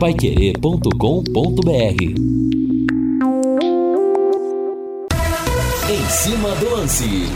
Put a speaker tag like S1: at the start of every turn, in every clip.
S1: paiquerê.com.br Em cima do lance.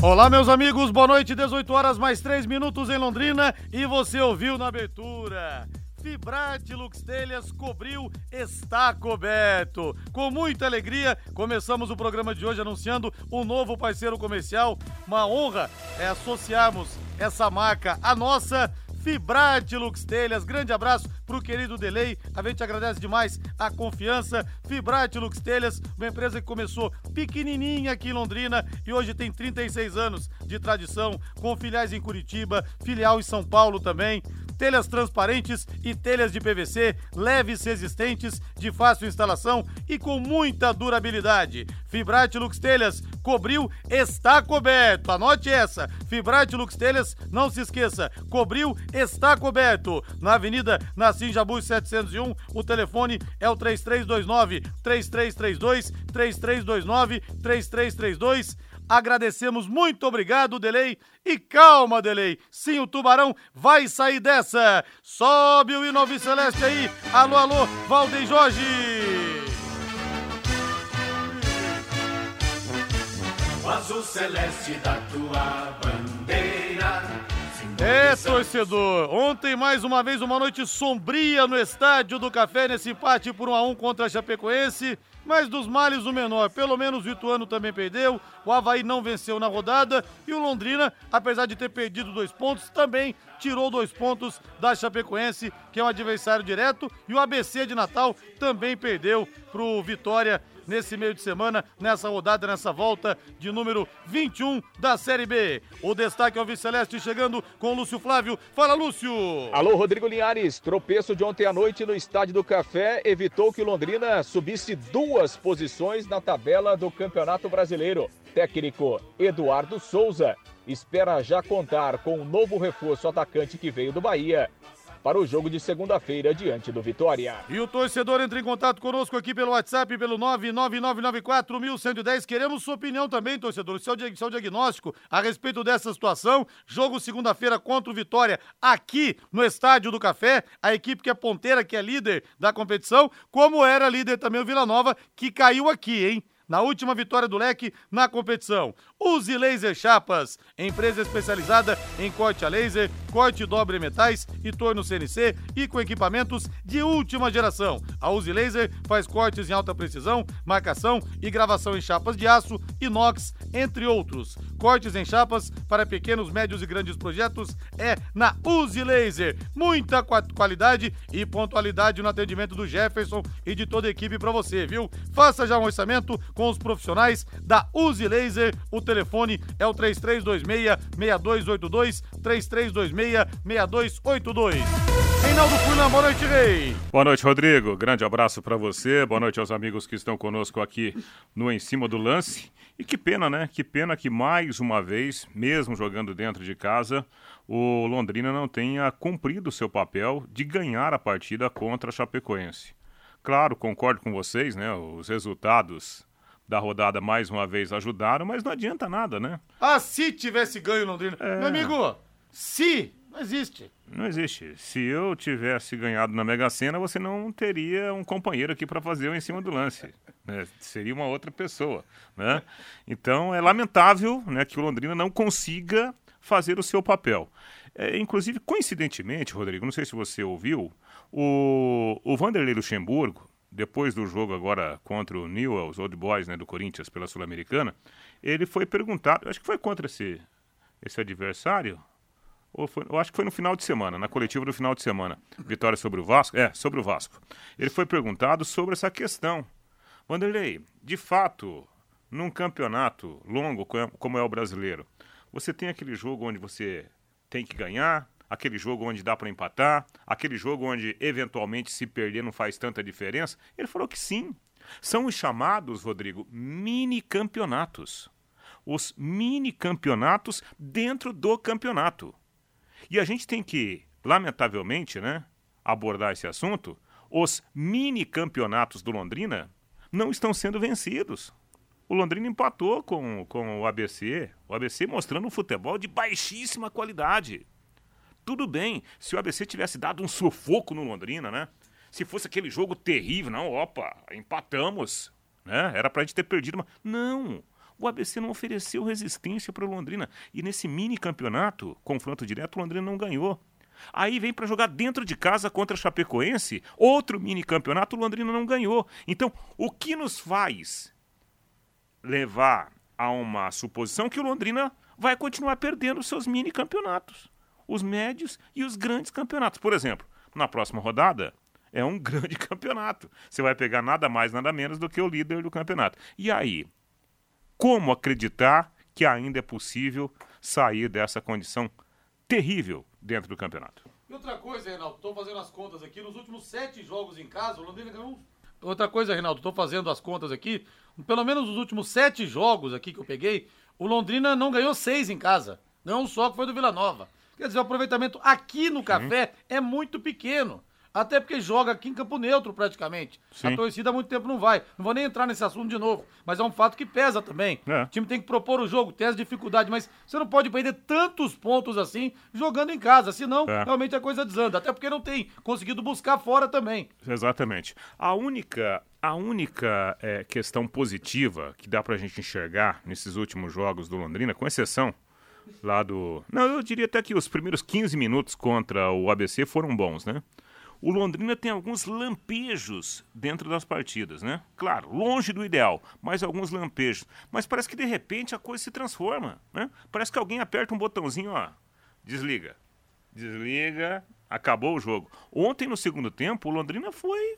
S2: Olá, meus amigos, boa noite, 18 horas mais 3 minutos em Londrina e você ouviu na abertura. Fibrate Lux Telhas cobriu, está coberto. Com muita alegria, começamos o programa de hoje anunciando um novo parceiro comercial. Uma honra é associarmos essa marca à nossa Fibrate Lux Telhas. Grande abraço pro querido Delay. A gente agradece demais a confiança. Fibrate Lux Telhas, uma empresa que começou pequenininha aqui em Londrina e hoje tem 36 anos de tradição, com filiais em Curitiba, filial em São Paulo também telhas transparentes e telhas de PVC, leves resistentes, de fácil instalação e com muita durabilidade. Fibrate Lux Telhas cobriu, está coberto. Anote essa. Fibrate Lux Telhas, não se esqueça, cobriu, está coberto. Na Avenida Nassim Jabus 701, o telefone é o 3329 3332 3329 3332 Agradecemos, muito obrigado, Delay. E calma, Delay. Sim, o Tubarão vai sair dessa. Sobe o hino Celeste aí. Alô, alô, Valdeir Jorge.
S3: O azul celeste da tua.
S2: É, torcedor. Ontem, mais uma vez, uma noite sombria no estádio do Café, nesse empate por 1 a 1 contra a Chapecoense mas dos males o menor. Pelo menos o Ituano também perdeu, o Havaí não venceu na rodada e o Londrina, apesar de ter perdido dois pontos, também tirou dois pontos da Chapecoense, que é um adversário direto, e o ABC de Natal também perdeu para Vitória nesse meio de semana, nessa rodada, nessa volta de número 21 da Série B. O destaque ao Viceleste chegando com o Lúcio Flávio. Fala, Lúcio!
S4: Alô, Rodrigo Linhares. Tropeço de ontem à noite no Estádio do Café evitou que o Londrina subisse duas posições na tabela do Campeonato Brasileiro. Técnico Eduardo Souza espera já contar com um novo reforço atacante que veio do Bahia para o jogo de segunda-feira diante do Vitória.
S2: E o torcedor entra em contato conosco aqui pelo WhatsApp, pelo 999941110. Queremos sua opinião também, torcedor, seu, seu diagnóstico a respeito dessa situação. Jogo segunda-feira contra o Vitória aqui no Estádio do Café. A equipe que é ponteira, que é líder da competição, como era líder também o Vila Nova, que caiu aqui, hein? Na última vitória do leque na competição. Use Laser Chapas, empresa especializada em corte a laser, corte dobre metais e torno CNC e com equipamentos de última geração. A Use Laser faz cortes em alta precisão, marcação e gravação em chapas de aço, inox, entre outros. Cortes em chapas para pequenos, médios e grandes projetos é na Use Laser. Muita qualidade e pontualidade no atendimento do Jefferson e de toda a equipe para você, viu? Faça já um orçamento com com os profissionais da Uzi Laser. O telefone é o 3326-6282, 3326-6282. Reinaldo Furlan, boa noite, Rei.
S5: Boa noite, Rodrigo. Grande abraço para você. Boa noite aos amigos que estão conosco aqui no Em Cima do Lance. E que pena, né? Que pena que mais uma vez, mesmo jogando dentro de casa, o Londrina não tenha cumprido seu papel de ganhar a partida contra a Chapecoense. Claro, concordo com vocês, né? Os resultados da rodada mais uma vez ajudaram, mas não adianta nada, né?
S2: Ah, se tivesse ganho Londrina. É... Meu amigo, se não existe.
S5: Não existe. Se eu tivesse ganhado na Mega Sena, você não teria um companheiro aqui para fazer o em cima do lance. Né? Seria uma outra pessoa. Né? Então é lamentável né, que o Londrina não consiga fazer o seu papel. É, inclusive, coincidentemente, Rodrigo, não sei se você ouviu, o, o Vanderlei Luxemburgo, depois do jogo agora contra o Newell's Old Boys, né, do Corinthians pela Sul-Americana, ele foi perguntado, acho que foi contra esse, esse adversário, ou foi, eu acho que foi no final de semana, na coletiva do final de semana, vitória sobre o Vasco, é, sobre o Vasco. Ele foi perguntado sobre essa questão. Vanderlei, de fato, num campeonato longo como é o brasileiro, você tem aquele jogo onde você tem que ganhar, aquele jogo onde dá para empatar, aquele jogo onde eventualmente se perder não faz tanta diferença? Ele falou que sim. São os chamados, Rodrigo, mini campeonatos. Os mini campeonatos dentro do campeonato. E a gente tem que, lamentavelmente, né, abordar esse assunto. Os mini campeonatos do Londrina não estão sendo vencidos. O Londrina empatou com, com o ABC, o ABC mostrando um futebol de baixíssima qualidade Tudo bem, se o ABC tivesse dado um sufoco no Londrina, né? Se fosse aquele jogo terrível, não, opa, empatamos, né? Era pra gente ter perdido, mas não. O ABC não ofereceu resistência para o Londrina. E nesse mini campeonato, confronto direto, o Londrina não ganhou. Aí vem para jogar dentro de casa contra a Chapecoense, outro mini campeonato, o Londrina não ganhou. Então, o que nos faz levar a uma suposição que o Londrina vai continuar perdendo seus mini campeonatos, os médios e os grandes campeonatos. Por exemplo, na próxima rodada é um grande campeonato. Você vai pegar nada mais, nada menos do que o líder do campeonato. E aí, como acreditar que ainda é possível sair dessa condição terrível dentro do campeonato?
S2: E outra coisa, Reinaldo, estou fazendo as contas aqui, nos últimos sete jogos em casa, o Londrina ganhou. Outra coisa, Reinaldo, estou fazendo as contas aqui, pelo menos nos últimos sete jogos aqui que eu peguei, o Londrina não ganhou seis em casa. Ganhou um só que foi do Vila Nova. Quer dizer, o aproveitamento aqui no Café é muito pequeno. Até porque joga aqui em campo neutro praticamente. Sim. A torcida há muito tempo não vai. Não vou nem entrar nesse assunto de novo. Mas é um fato que pesa também. É. O time tem que propor o jogo, tem as dificuldades, mas você não pode perder tantos pontos assim jogando em casa. Senão, é. realmente a coisa desanda. Até porque não tem conseguido buscar fora também.
S5: Exatamente. A única a única é, questão positiva que dá pra gente enxergar nesses últimos jogos do Londrina, com exceção lá do. Não, eu diria até que os primeiros 15 minutos contra o ABC foram bons, né? O Londrina tem alguns lampejos dentro das partidas, né? Claro, longe do ideal, mas alguns lampejos. Mas parece que de repente a coisa se transforma, né? Parece que alguém aperta um botãozinho, ó, desliga. Desliga, acabou o jogo. Ontem no segundo tempo, o Londrina foi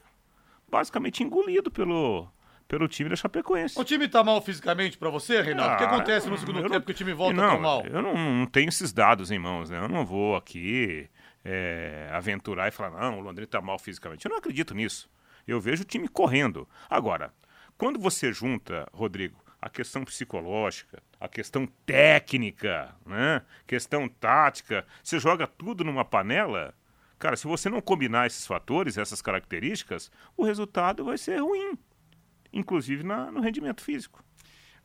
S5: basicamente engolido pelo pelo time da Chapecoense.
S2: O time tá mal fisicamente para você, Reinaldo? Ah, o que ah, acontece no segundo tempo não, que o time volta
S5: não,
S2: tão mal?
S5: Eu não, não, tenho esses dados em mãos, né? Eu não vou aqui é, aventurar e falar, não, o Londrina está mal fisicamente. Eu não acredito nisso. Eu vejo o time correndo. Agora, quando você junta, Rodrigo, a questão psicológica, a questão técnica, né? questão tática, você joga tudo numa panela, cara, se você não combinar esses fatores, essas características, o resultado vai ser ruim, inclusive na, no rendimento físico.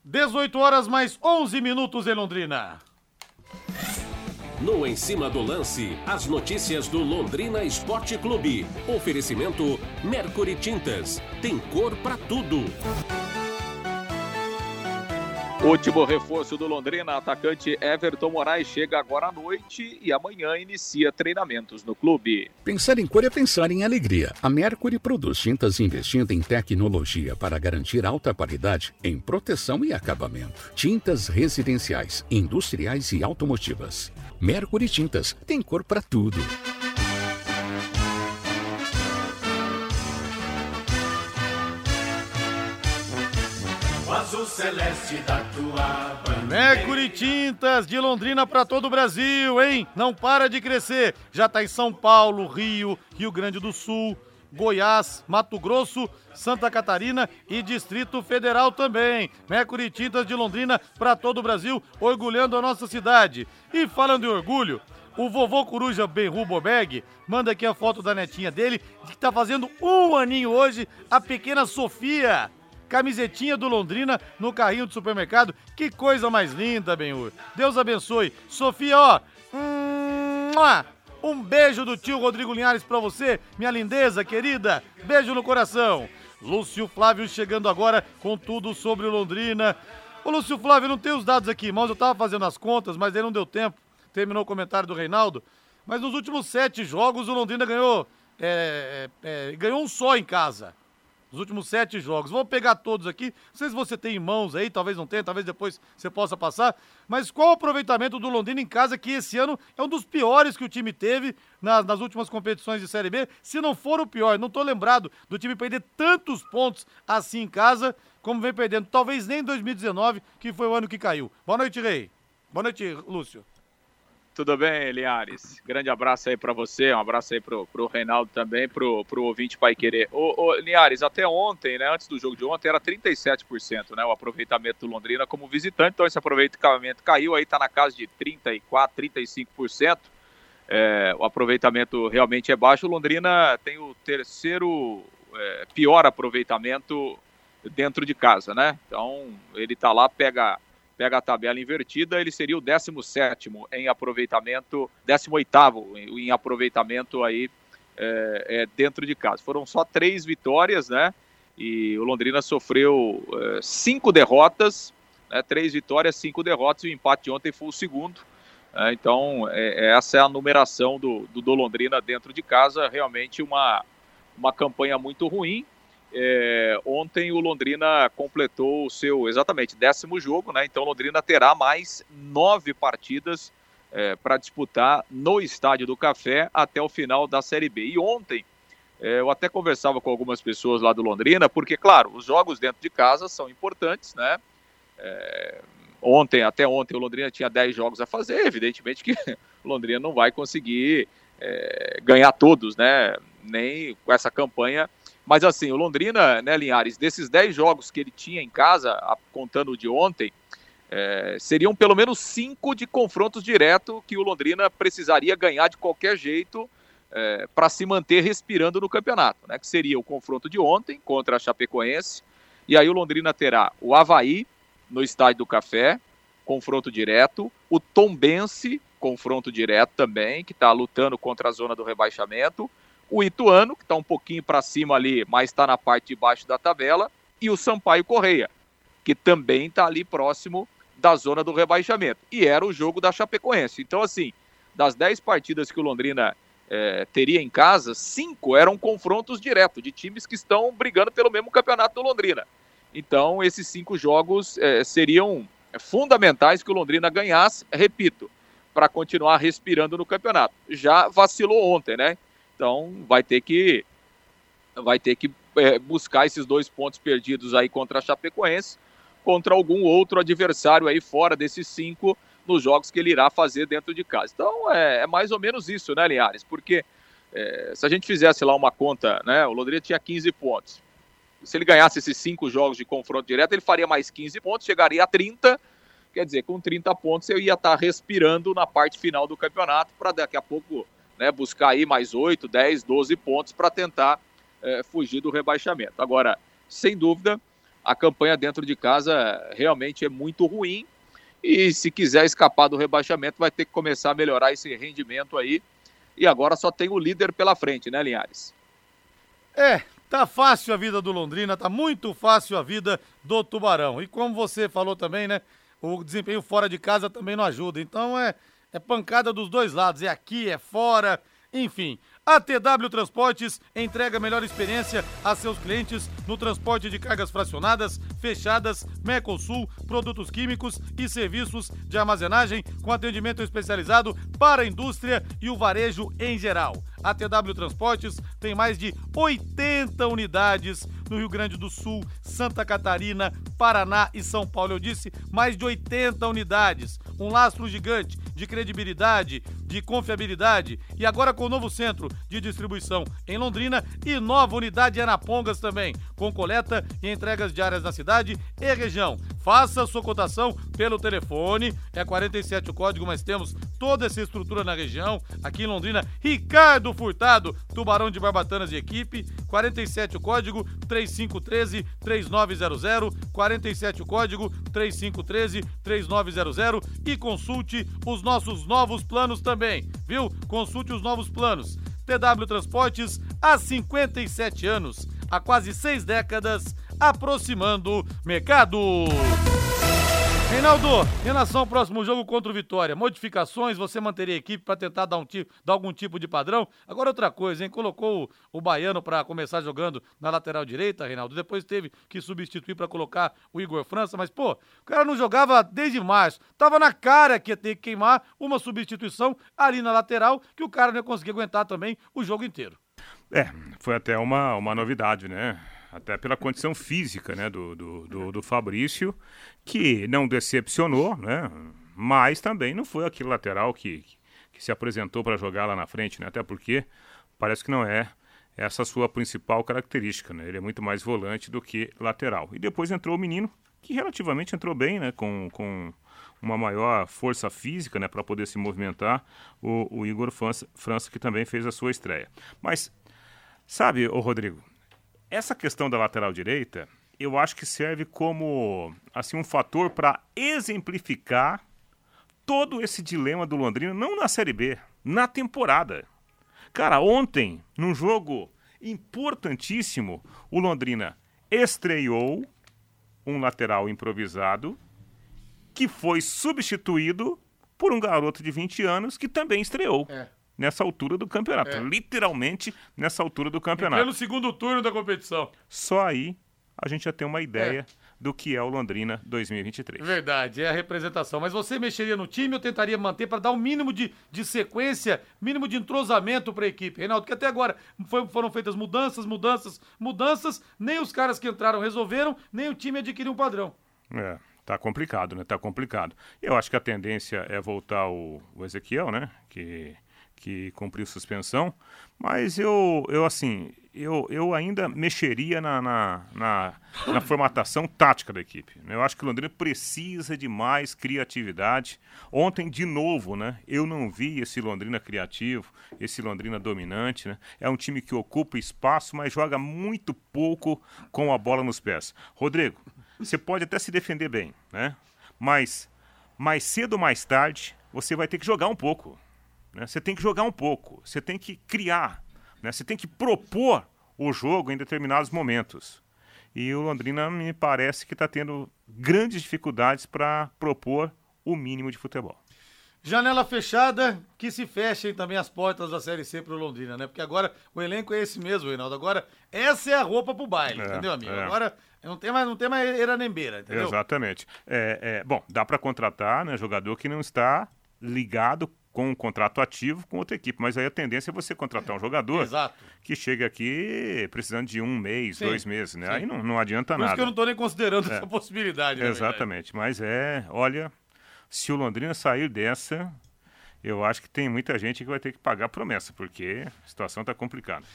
S2: 18 horas mais 11 minutos em Londrina.
S1: No Em Cima do Lance, as notícias do Londrina Esporte Clube. Oferecimento Mercury Tintas. Tem cor para tudo.
S4: Último reforço do Londrina, atacante Everton Moraes chega agora à noite e amanhã inicia treinamentos no clube.
S6: Pensar em cor é pensar em alegria. A Mercury produz tintas investindo em tecnologia para garantir alta qualidade em proteção e acabamento. Tintas residenciais, industriais e automotivas. Mercury Tintas tem cor para tudo.
S3: Celeste da tua bandeira.
S2: Mercury Tintas de Londrina para todo o Brasil, hein? Não para de crescer. Já tá em São Paulo, Rio, Rio Grande do Sul, Goiás, Mato Grosso, Santa Catarina e Distrito Federal também. Mercury Tintas de Londrina para todo o Brasil, orgulhando a nossa cidade. E falando em orgulho, o vovô Coruja Benru Bobeg manda aqui a foto da netinha dele, que tá fazendo um aninho hoje, a pequena Sofia camisetinha do Londrina no carrinho do supermercado. Que coisa mais linda, Benhur. Deus abençoe. Sofia, ó. Um beijo do tio Rodrigo Linhares pra você, minha lindeza querida. Beijo no coração. Lúcio Flávio chegando agora com tudo sobre o Londrina. Ô Lúcio Flávio, não tem os dados aqui, irmãos. Eu tava fazendo as contas, mas aí não deu tempo. Terminou o comentário do Reinaldo. Mas nos últimos sete jogos o Londrina ganhou. É, é, é ganhou um só em casa. Os últimos sete jogos. Vou pegar todos aqui. Não sei se você tem em mãos aí, talvez não tenha, talvez depois você possa passar. Mas qual o aproveitamento do Londrina em casa, que esse ano é um dos piores que o time teve nas, nas últimas competições de Série B? Se não for o pior, não estou lembrado do time perder tantos pontos assim em casa, como vem perdendo. Talvez nem em 2019, que foi o ano que caiu. Boa noite, Rei. Boa noite, Lúcio.
S4: Tudo bem, Linhares? Grande abraço aí para você, um abraço aí pro, pro Reinaldo também, pro, pro ouvinte Pai Querer. Ô, ô, até ontem, né, antes do jogo de ontem, era 37%, né, o aproveitamento do Londrina como visitante, então esse aproveitamento caiu, aí tá na casa de 34%, 35%. É, o aproveitamento realmente é baixo. O Londrina tem o terceiro é, pior aproveitamento dentro de casa, né? Então ele tá lá, pega pega a tabela invertida, ele seria o 17 em aproveitamento, 18 em aproveitamento aí é, é, dentro de casa. Foram só três vitórias, né? E o Londrina sofreu é, cinco derrotas, né? três vitórias, cinco derrotas, e o empate ontem foi o segundo. É, então, é, essa é a numeração do, do, do Londrina dentro de casa. Realmente uma, uma campanha muito ruim. É, ontem o Londrina completou o seu exatamente décimo jogo, né? Então Londrina terá mais nove partidas é, para disputar no Estádio do Café até o final da Série B. E ontem é, eu até conversava com algumas pessoas lá do Londrina, porque claro, os jogos dentro de casa são importantes, né? É, ontem, até ontem, o Londrina tinha 10 jogos a fazer, evidentemente que o Londrina não vai conseguir é, ganhar todos, né? Nem com essa campanha mas assim, o Londrina, né, Linhares, desses 10 jogos que ele tinha em casa, contando o de ontem, é, seriam pelo menos cinco de confrontos direto que o Londrina precisaria ganhar de qualquer jeito é, para se manter respirando no campeonato. Né, que seria o confronto de ontem contra a Chapecoense, e aí o Londrina terá o Havaí no Estádio do Café, confronto direto, o Tombense, confronto direto também, que está lutando contra a zona do rebaixamento, o Ituano, que está um pouquinho para cima ali, mas está na parte de baixo da tabela, e o Sampaio Correia, que também está ali próximo da zona do rebaixamento. E era o jogo da Chapecoense. Então, assim, das 10 partidas que o Londrina é, teria em casa, cinco eram confrontos diretos de times que estão brigando pelo mesmo campeonato do Londrina. Então, esses cinco jogos é, seriam fundamentais que o Londrina ganhasse, repito, para continuar respirando no campeonato. Já vacilou ontem, né? Então vai ter que vai ter que é, buscar esses dois pontos perdidos aí contra a Chapecoense, contra algum outro adversário aí fora desses cinco nos jogos que ele irá fazer dentro de casa. Então é, é mais ou menos isso, né, Linhares? Porque é, se a gente fizesse lá uma conta, né, o Londrina tinha 15 pontos. Se ele ganhasse esses cinco jogos de confronto direto, ele faria mais 15 pontos, chegaria a 30. Quer dizer, com 30 pontos eu ia estar respirando na parte final do campeonato para daqui a pouco né, buscar aí mais 8, 10, 12 pontos para tentar é, fugir do rebaixamento. Agora, sem dúvida, a campanha dentro de casa realmente é muito ruim e se quiser escapar do rebaixamento vai ter que começar a melhorar esse rendimento aí. E agora só tem o líder pela frente, né, Linhares?
S2: É, tá fácil a vida do Londrina, tá muito fácil a vida do Tubarão. E como você falou também, né, o desempenho fora de casa também não ajuda. Então é é pancada dos dois lados, é aqui, é fora, enfim. A TW Transportes entrega a melhor experiência a seus clientes no transporte de cargas fracionadas, fechadas, Mercosul, produtos químicos e serviços de armazenagem com atendimento especializado para a indústria e o varejo em geral. A TW Transportes tem mais de 80 unidades no Rio Grande do Sul, Santa Catarina, Paraná e São Paulo. Eu disse mais de 80 unidades. Um lastro gigante de credibilidade, de confiabilidade. E agora com o novo centro de distribuição em Londrina e nova unidade em Anapongas também, com coleta e entregas diárias na cidade e região. Faça sua cotação pelo telefone, é 47 o código, mas temos toda essa estrutura na região. Aqui em Londrina, Ricardo Furtado, Tubarão de Barbatanas de equipe, 47 o código 3513 3900, 47 o código 3513 3900 e consulte os nossos novos planos também, viu? Consulte os novos planos. TW Transportes há 57 anos, há quase seis décadas, aproximando mercado. Reinaldo, relação ao próximo jogo contra o Vitória, modificações, você manteria a equipe para tentar dar, um dar algum tipo de padrão? Agora outra coisa, hein? Colocou o, o Baiano para começar jogando na lateral direita, Reinaldo, depois teve que substituir para colocar o Igor França, mas pô, o cara não jogava desde março, tava na cara que ia ter que queimar uma substituição ali na lateral, que o cara não ia conseguir aguentar também o jogo inteiro.
S5: É, foi até uma, uma novidade, né? Até pela condição física né, do, do, do, do Fabrício, que não decepcionou, né, mas também não foi aquele lateral que, que se apresentou para jogar lá na frente, né, até porque parece que não é essa sua principal característica. Né, ele é muito mais volante do que lateral. E depois entrou o menino, que relativamente entrou bem, né, com, com uma maior força física né, para poder se movimentar, o, o Igor França, França, que também fez a sua estreia. Mas, sabe, o Rodrigo, essa questão da lateral direita, eu acho que serve como assim um fator para exemplificar todo esse dilema do Londrina, não na Série B, na temporada. Cara, ontem, num jogo importantíssimo, o Londrina estreou um lateral improvisado que foi substituído por um garoto de 20 anos que também estreou. É. Nessa altura do campeonato. É. Literalmente nessa altura do campeonato.
S2: no segundo turno da competição.
S5: Só aí a gente já tem uma ideia é. do que é o Londrina 2023.
S2: Verdade, é a representação. Mas você mexeria no time ou tentaria manter para dar um mínimo de, de sequência, mínimo de entrosamento para a equipe? Reinaldo, que até agora foi, foram feitas mudanças, mudanças, mudanças, nem os caras que entraram resolveram, nem o time adquiriu um padrão.
S5: É. Tá complicado, né? Tá complicado. Eu acho que a tendência é voltar o, o Ezequiel, né? Que que cumpriu suspensão, mas eu, eu assim, eu, eu ainda mexeria na, na, na, na, formatação tática da equipe. Eu acho que o Londrina precisa de mais criatividade. Ontem, de novo, né, eu não vi esse Londrina criativo, esse Londrina dominante. Né? É um time que ocupa espaço, mas joga muito pouco com a bola nos pés. Rodrigo, você pode até se defender bem, né? mas mais cedo ou mais tarde você vai ter que jogar um pouco. Né? Você tem que jogar um pouco, você tem que criar, né? você tem que propor o jogo em determinados momentos. E o Londrina me parece que está tendo grandes dificuldades para propor o mínimo de futebol.
S2: Janela fechada, que se fechem também as portas da Série C para o Londrina, né? Porque agora o elenco é esse mesmo, Reinaldo. Agora, essa é a roupa pro baile, é, entendeu, amigo? É. Agora não tem mais, não tem mais eranembeira, entendeu?
S5: Exatamente. É, é, bom, dá para contratar né, jogador que não está ligado com um contrato ativo com outra equipe. Mas aí a tendência é você contratar um jogador
S2: Exato.
S5: que chega aqui precisando de um mês, sim, dois meses, né? Sim. Aí não, não adianta
S2: Por
S5: nada. Por
S2: isso que eu não estou nem considerando é. essa possibilidade.
S5: Exatamente. Mas é, olha, se o Londrina sair dessa, eu acho que tem muita gente que vai ter que pagar a promessa, porque a situação está complicada.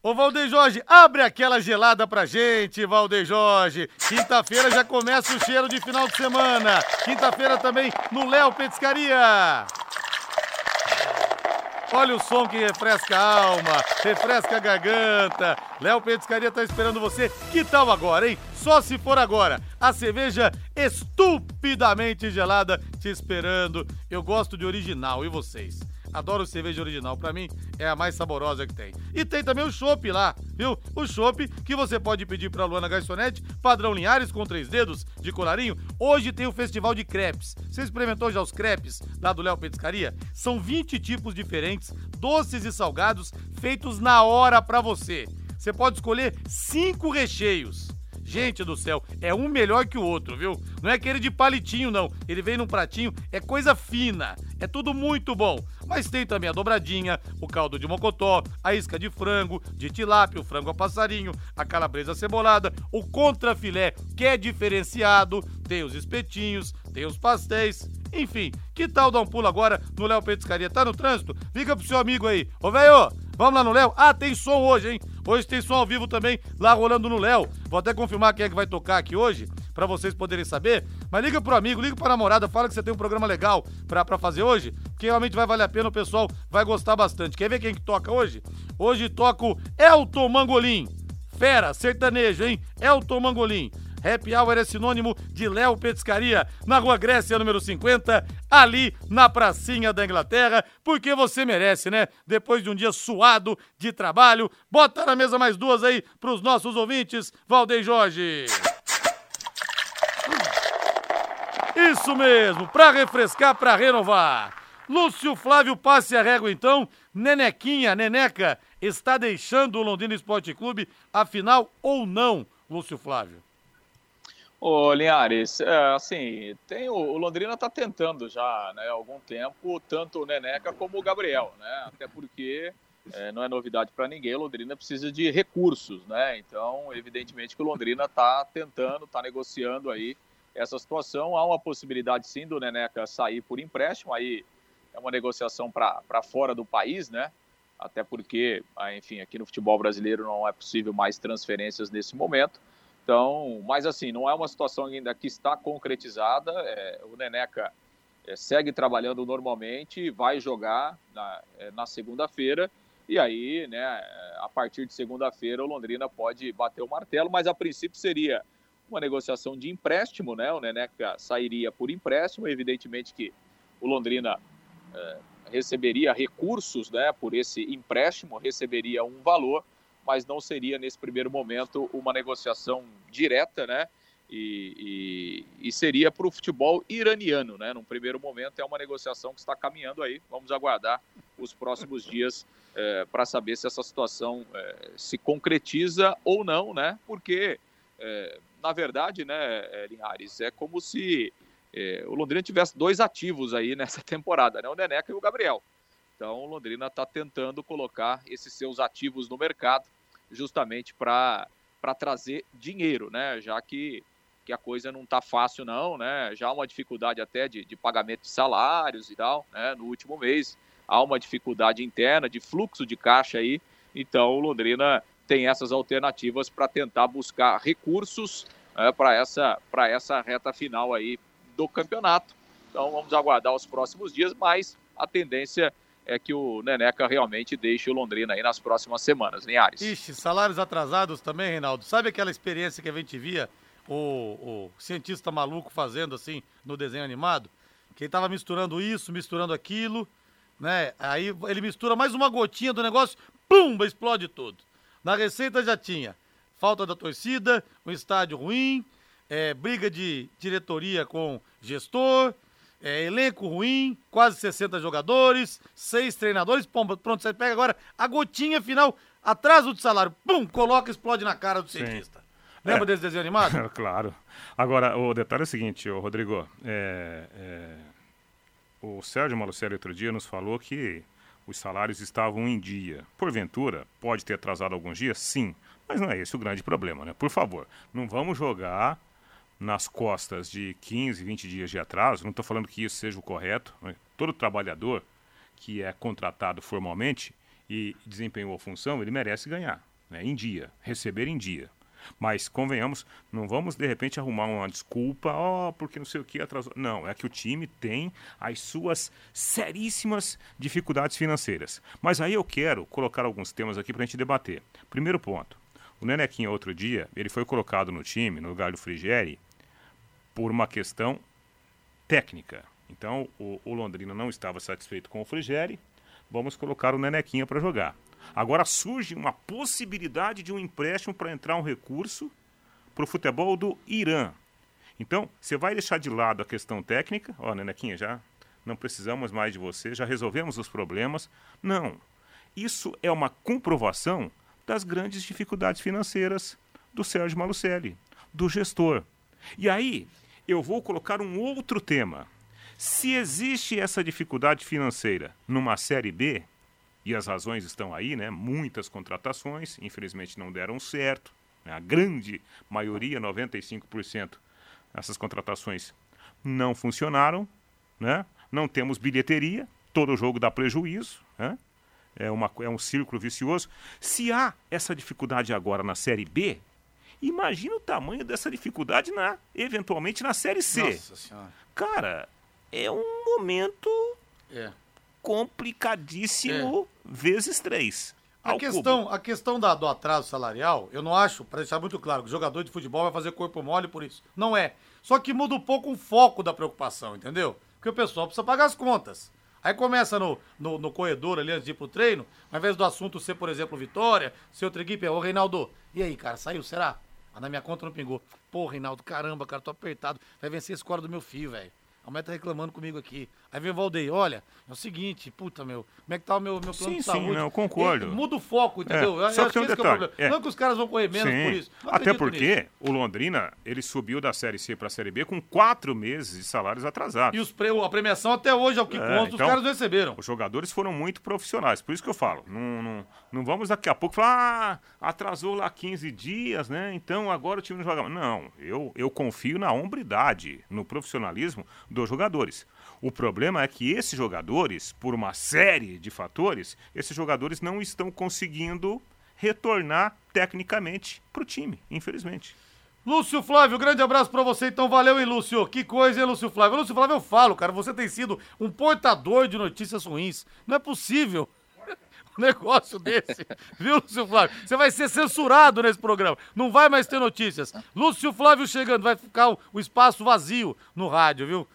S2: Ô Valdeir Jorge, abre aquela gelada pra gente, Valdeir Jorge. Quinta-feira já começa o cheiro de final de semana. Quinta-feira também no Léo Petiscaria. Olha o som que refresca a alma, refresca a garganta. Léo Petiscaria tá esperando você. Que tal agora, hein? Só se for agora. A cerveja estupidamente gelada te esperando. Eu gosto de original, e vocês? Adoro cerveja original, para mim é a mais saborosa que tem. E tem também o chopp lá, viu? O chopp que você pode pedir para Luana Garçonete, padrão Linhares com três dedos de colarinho. Hoje tem o festival de crepes. Você experimentou já os crepes lá do Léo Petiscaria? São 20 tipos diferentes, doces e salgados, feitos na hora para você. Você pode escolher cinco recheios. Gente do céu, é um melhor que o outro, viu? Não é aquele de palitinho, não. Ele vem num pratinho, é coisa fina. É tudo muito bom. Mas tem também a dobradinha, o caldo de mocotó, a isca de frango, de tilápia, o frango a passarinho, a calabresa cebolada, o contrafilé, que é diferenciado, tem os espetinhos, tem os pastéis. Enfim, que tal dar um pulo agora no Léo Petiscaria? Tá no trânsito? Liga pro seu amigo aí. Ô, velho, vamos lá no Léo? Ah, tem som hoje, hein? Hoje tem som ao vivo também lá rolando no Léo. Vou até confirmar quem é que vai tocar aqui hoje, para vocês poderem saber. Mas liga pro amigo, liga pra namorada, fala que você tem um programa legal pra, pra fazer hoje, que realmente vai valer a pena, o pessoal vai gostar bastante. Quer ver quem que toca hoje? Hoje toca o Elton Mangolim. Fera, sertanejo, hein? Elton Mangolim. Happy Hour é sinônimo de Léo Petiscaria, na Rua Grécia, número 50, ali na pracinha da Inglaterra, porque você merece, né? Depois de um dia suado de trabalho, bota na mesa mais duas aí pros nossos ouvintes, Valdeir Jorge. Isso mesmo, para refrescar, para renovar. Lúcio Flávio passe a régua então. Nenequinha, Neneca, está deixando o Londrina Esporte Clube, afinal ou não, Lúcio Flávio?
S4: Ô, Linhares, é, assim, tem o, Londrina está tentando já né, há algum tempo, tanto o Neneca como o Gabriel, né? Até porque é, não é novidade para ninguém, o Londrina precisa de recursos, né? Então, evidentemente que o Londrina está tentando, está negociando aí essa situação. Há uma possibilidade sim do Neneca sair por empréstimo, aí é uma negociação para fora do país, né? Até porque, ah, enfim, aqui no futebol brasileiro não é possível mais transferências nesse momento. Então, mas assim, não é uma situação ainda que está concretizada. É, o Neneca é, segue trabalhando normalmente, vai jogar na, é, na segunda-feira. E aí, né, a partir de segunda-feira, o Londrina pode bater o martelo, mas a princípio seria uma negociação de empréstimo, né? O Neneca sairia por empréstimo, evidentemente que o Londrina é, receberia recursos, né, por esse empréstimo, receberia um valor, mas não seria nesse primeiro momento uma negociação direta, né? E, e, e seria para o futebol iraniano, né? Num primeiro momento é uma negociação que está caminhando aí. Vamos aguardar os próximos dias é, para saber se essa situação é, se concretiza ou não, né? Porque é, na verdade, né, Linhares, é como se é, o Londrina tivesse dois ativos aí nessa temporada, né? O Neneca e o Gabriel. Então o Londrina está tentando colocar esses seus ativos no mercado justamente para trazer dinheiro, né? Já que, que a coisa não está fácil, não, né? Já há uma dificuldade até de, de pagamento de salários e tal, né? No último mês há uma dificuldade interna de fluxo de caixa aí. Então o Londrina tem essas alternativas para tentar buscar recursos é, para essa, essa reta final aí do campeonato. Então vamos aguardar os próximos dias, mas a tendência é que o Neneca realmente deixe o Londrina aí nas próximas semanas, Linhares.
S2: Ixi, salários atrasados também, Reinaldo. Sabe aquela experiência que a gente via o, o cientista maluco fazendo assim no desenho animado? Que ele tava misturando isso, misturando aquilo, né? Aí ele mistura mais uma gotinha do negócio, pum, explode tudo. Na receita já tinha falta da torcida, um estádio ruim, é, briga de diretoria com gestor, é, elenco ruim, quase 60 jogadores, seis treinadores. Pum, pronto, você pega agora a gotinha final, atraso de salário, pum, coloca, explode na cara do cientista. Lembra é. desse desenho animado?
S5: claro. Agora, o detalhe é o seguinte, ô Rodrigo. É, é, o Sérgio Malucelli outro dia nos falou que os salários estavam em dia. Porventura, pode ter atrasado alguns dias? Sim. Mas não é esse o grande problema, né? Por favor, não vamos jogar nas costas de 15, 20 dias de atraso. Não estou falando que isso seja o correto. Todo trabalhador que é contratado formalmente e desempenhou a função, ele merece ganhar né? em dia, receber em dia. Mas convenhamos, não vamos de repente arrumar uma desculpa, ó, oh, porque não sei o que atrasou. Não, é que o time tem as suas seríssimas dificuldades financeiras. Mas aí eu quero colocar alguns temas aqui para a gente debater. Primeiro ponto. O Nenequinha, outro dia, ele foi colocado no time, no lugar do Frigeri, por uma questão técnica. Então, o, o Londrina não estava satisfeito com o Frigeri, vamos colocar o Nenequinha para jogar. Agora surge uma possibilidade de um empréstimo para entrar um recurso para o futebol do Irã. Então, você vai deixar de lado a questão técnica, ó, Nenequinha, já não precisamos mais de você, já resolvemos os problemas. Não. Isso é uma comprovação das grandes dificuldades financeiras do Sérgio Malucelli, do gestor. E aí, eu vou colocar um outro tema. Se existe essa dificuldade financeira numa Série B, e as razões estão aí, né? Muitas contratações, infelizmente não deram certo. Né? A grande maioria, 95%, essas contratações não funcionaram, né? Não temos bilheteria, todo jogo dá prejuízo, né? É, uma, é um círculo vicioso. Se há essa dificuldade agora na Série B, imagina o tamanho dessa dificuldade na eventualmente na Série C. Nossa Senhora. Cara, é um momento é complicadíssimo é. vezes três.
S2: A questão, a questão da, do atraso salarial, eu não acho, para deixar muito claro, que o jogador de futebol vai fazer corpo mole por isso. Não é. Só que muda um pouco o foco da preocupação, entendeu? Porque o pessoal precisa pagar as contas. Aí começa no, no, no, corredor ali antes de ir pro treino, ao invés do assunto ser, por exemplo, Vitória, ser outra equipe, é, ô Reinaldo, e aí, cara, saiu, será? Ah, na minha conta não pingou. Pô, Reinaldo, caramba, cara, tô apertado. Vai vencer a escola do meu filho, velho. A mulher tá reclamando comigo aqui. Aí vem o Valdeir, olha, é o seguinte, puta, meu, como é que tá o meu, meu plano
S5: sim,
S2: de saúde?
S5: Sim, não, eu concordo.
S2: E, muda o foco, entendeu?
S5: É, só que tem um é detalhe.
S2: É Não que os caras vão correr menos sim. por isso.
S5: Até porque nisso. o Londrina, ele subiu da Série C pra Série B com quatro meses de salários atrasados.
S2: E os pre... a premiação até hoje, ao que é, consta, então, os caras receberam.
S5: Os jogadores foram muito profissionais, por isso que eu falo, não, não, não vamos daqui a pouco falar, ah, atrasou lá 15 dias, né, então agora o time não joga. Não, eu, eu confio na hombridade, no profissionalismo dos jogadores. O problema é que esses jogadores, por uma série de fatores, esses jogadores não estão conseguindo retornar tecnicamente para o time, infelizmente.
S2: Lúcio Flávio, grande abraço para você, então valeu, hein, Lúcio? Que coisa, hein, Lúcio Flávio? Lúcio Flávio, eu falo, cara, você tem sido um portador de notícias ruins. Não é possível. negócio desse. Viu, Lúcio Flávio? Você vai ser censurado nesse programa. Não vai mais ter notícias. Lúcio Flávio chegando, vai ficar o espaço vazio no rádio, viu?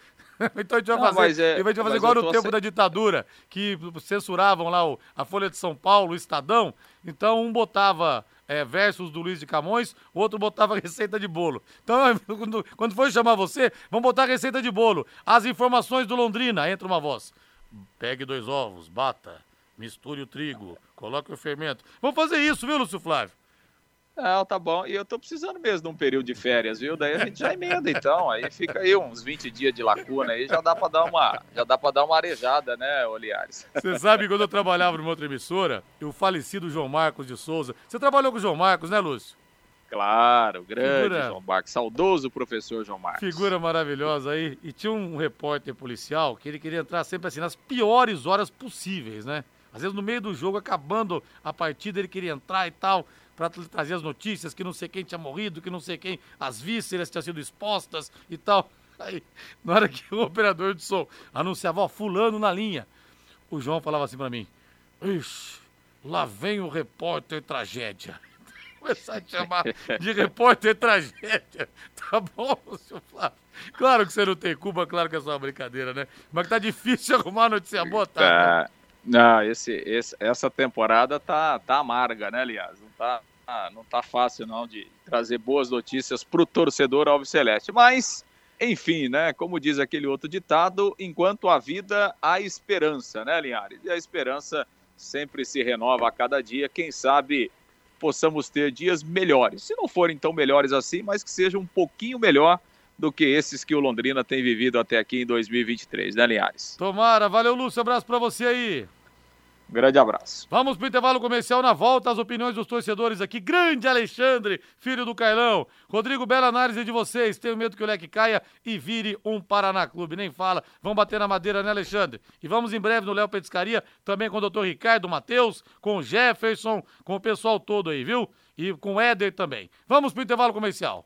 S2: então a gente vai
S4: Não,
S2: fazer,
S4: mas é-
S2: a gente vai fazer igual no tempo da ditadura, que censuravam lá o- a Folha de São Paulo, o Estadão. Então um botava é, versos do Luiz de Camões, o outro botava receita de bolo. Então, quando, quando for chamar você, vamos botar receita de bolo. As informações do Londrina, entra uma voz. Pegue dois ovos, bata, misture o trigo, coloque o fermento. Vamos fazer isso, viu, Lúcio Flávio?
S4: Não, tá bom. E eu tô precisando mesmo de um período de férias, viu? Daí a gente já emenda, então. Aí fica aí uns 20 dias de lacuna aí, já dá pra dar uma, já dá pra dar uma arejada, né, Oliares?
S2: Você sabe, quando eu trabalhava numa outra emissora, o falecido João Marcos de Souza. Você trabalhou com o João Marcos, né, Lúcio?
S4: Claro, grande
S2: Figura-
S4: João Marcos, saudoso professor João Marcos.
S2: Figura maravilhosa aí. E tinha um repórter policial que ele queria entrar sempre assim, nas piores horas possíveis, né? Às vezes no meio do jogo, acabando a partida, ele queria entrar e tal, pra tra- trazer as notícias que não sei quem tinha morrido, que não sei quem, as vísceras tinham sido expostas e tal. Aí, na hora que o operador de som anunciava, ó, fulano na linha, o João falava assim pra mim, ixi, lá vem o repórter tragédia. Começar a chamar de repórter tragédia. Tá bom, seu Flávio? Claro que você não tem culpa, claro que é só uma brincadeira, né? Mas tá difícil arrumar notícia boa, tá?
S4: Tá. Não, esse, esse- essa temporada tá, tá amarga, né, aliás? Não tá, ah, não tá fácil, não, de trazer boas notícias pro torcedor Alves Celeste. Mas, enfim, né? Como diz aquele outro ditado, enquanto há vida, há esperança, né, Linhares? E a esperança sempre se renova a cada dia. Quem sabe possamos ter dias melhores. Se não forem tão melhores assim, mas que sejam um pouquinho melhor do que esses que o Londrina tem vivido até aqui em 2023, né, Linhares?
S2: Tomara, valeu, Lúcio, abraço pra você aí.
S4: Um grande abraço.
S2: Vamos pro intervalo comercial na volta, as opiniões dos torcedores aqui. Grande Alexandre, filho do Cailão. Rodrigo, bela análise de vocês. Tenho medo que o leque caia e vire um Paraná Clube. Nem fala. Vamos bater na madeira, né, Alexandre? E vamos em breve no Léo Petiscaria, também com o doutor Ricardo Matheus, com o Jefferson, com o pessoal todo aí, viu? E com o Éder também. Vamos pro intervalo comercial.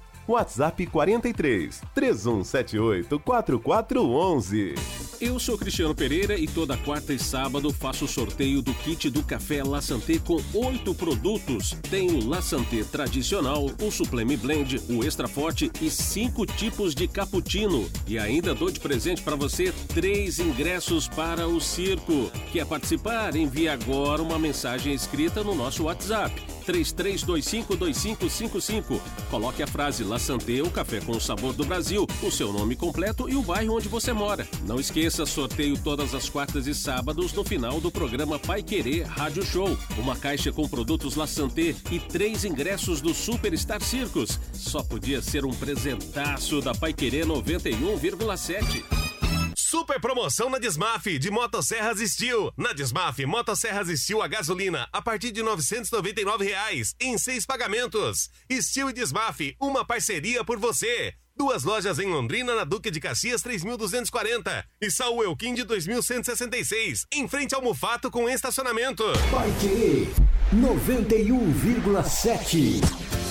S7: WhatsApp 43 3178 4411.
S1: Eu sou Cristiano Pereira e toda quarta e sábado faço o sorteio do kit do café La Santé com oito produtos. Tem o La Santé tradicional, o Supleme Blend, o Extra Forte e cinco tipos de cappuccino. E ainda dou de presente para você três ingressos para o circo. Quer participar? Envie agora uma mensagem escrita no nosso WhatsApp. 33252555. Coloque a frase La Santé, o café com o sabor do Brasil, o seu nome completo e o bairro onde você mora. Não esqueça, sorteio todas as quartas e sábados no final do programa Pai Querer Rádio Show. Uma caixa com produtos La Santé e três ingressos do Superstar Circus. Só podia ser um presentaço da Pai Querer 91,7.
S8: Super promoção na Desmaf de Motosserras Steel. Na Desmaf, Motosserras Steel a gasolina a partir de 999 reais em seis pagamentos. Steel e Desmaf, uma parceria por você. Duas lojas em Londrina, na Duque de Caxias 3240 e Saul Elquim de 2166, em frente ao Mufato com estacionamento.
S9: Vai querer 91,7.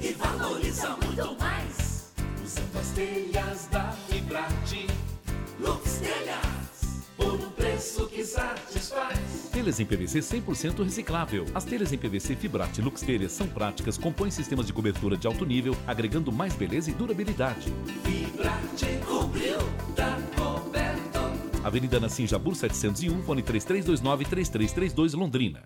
S3: e valoriza muito mais. Usando as telhas da Fibrate, Lux Telhas, por um preço que satisfaz.
S9: telhas em PVC 100% reciclável. As telhas em PVC Fibrate Lux Telhas são práticas, compõem sistemas de cobertura de alto nível, agregando mais beleza e durabilidade.
S3: Fibrate cobriu, tá coberto.
S9: Avenida Nassim Jabur 701, fone 3329-3332 Londrina.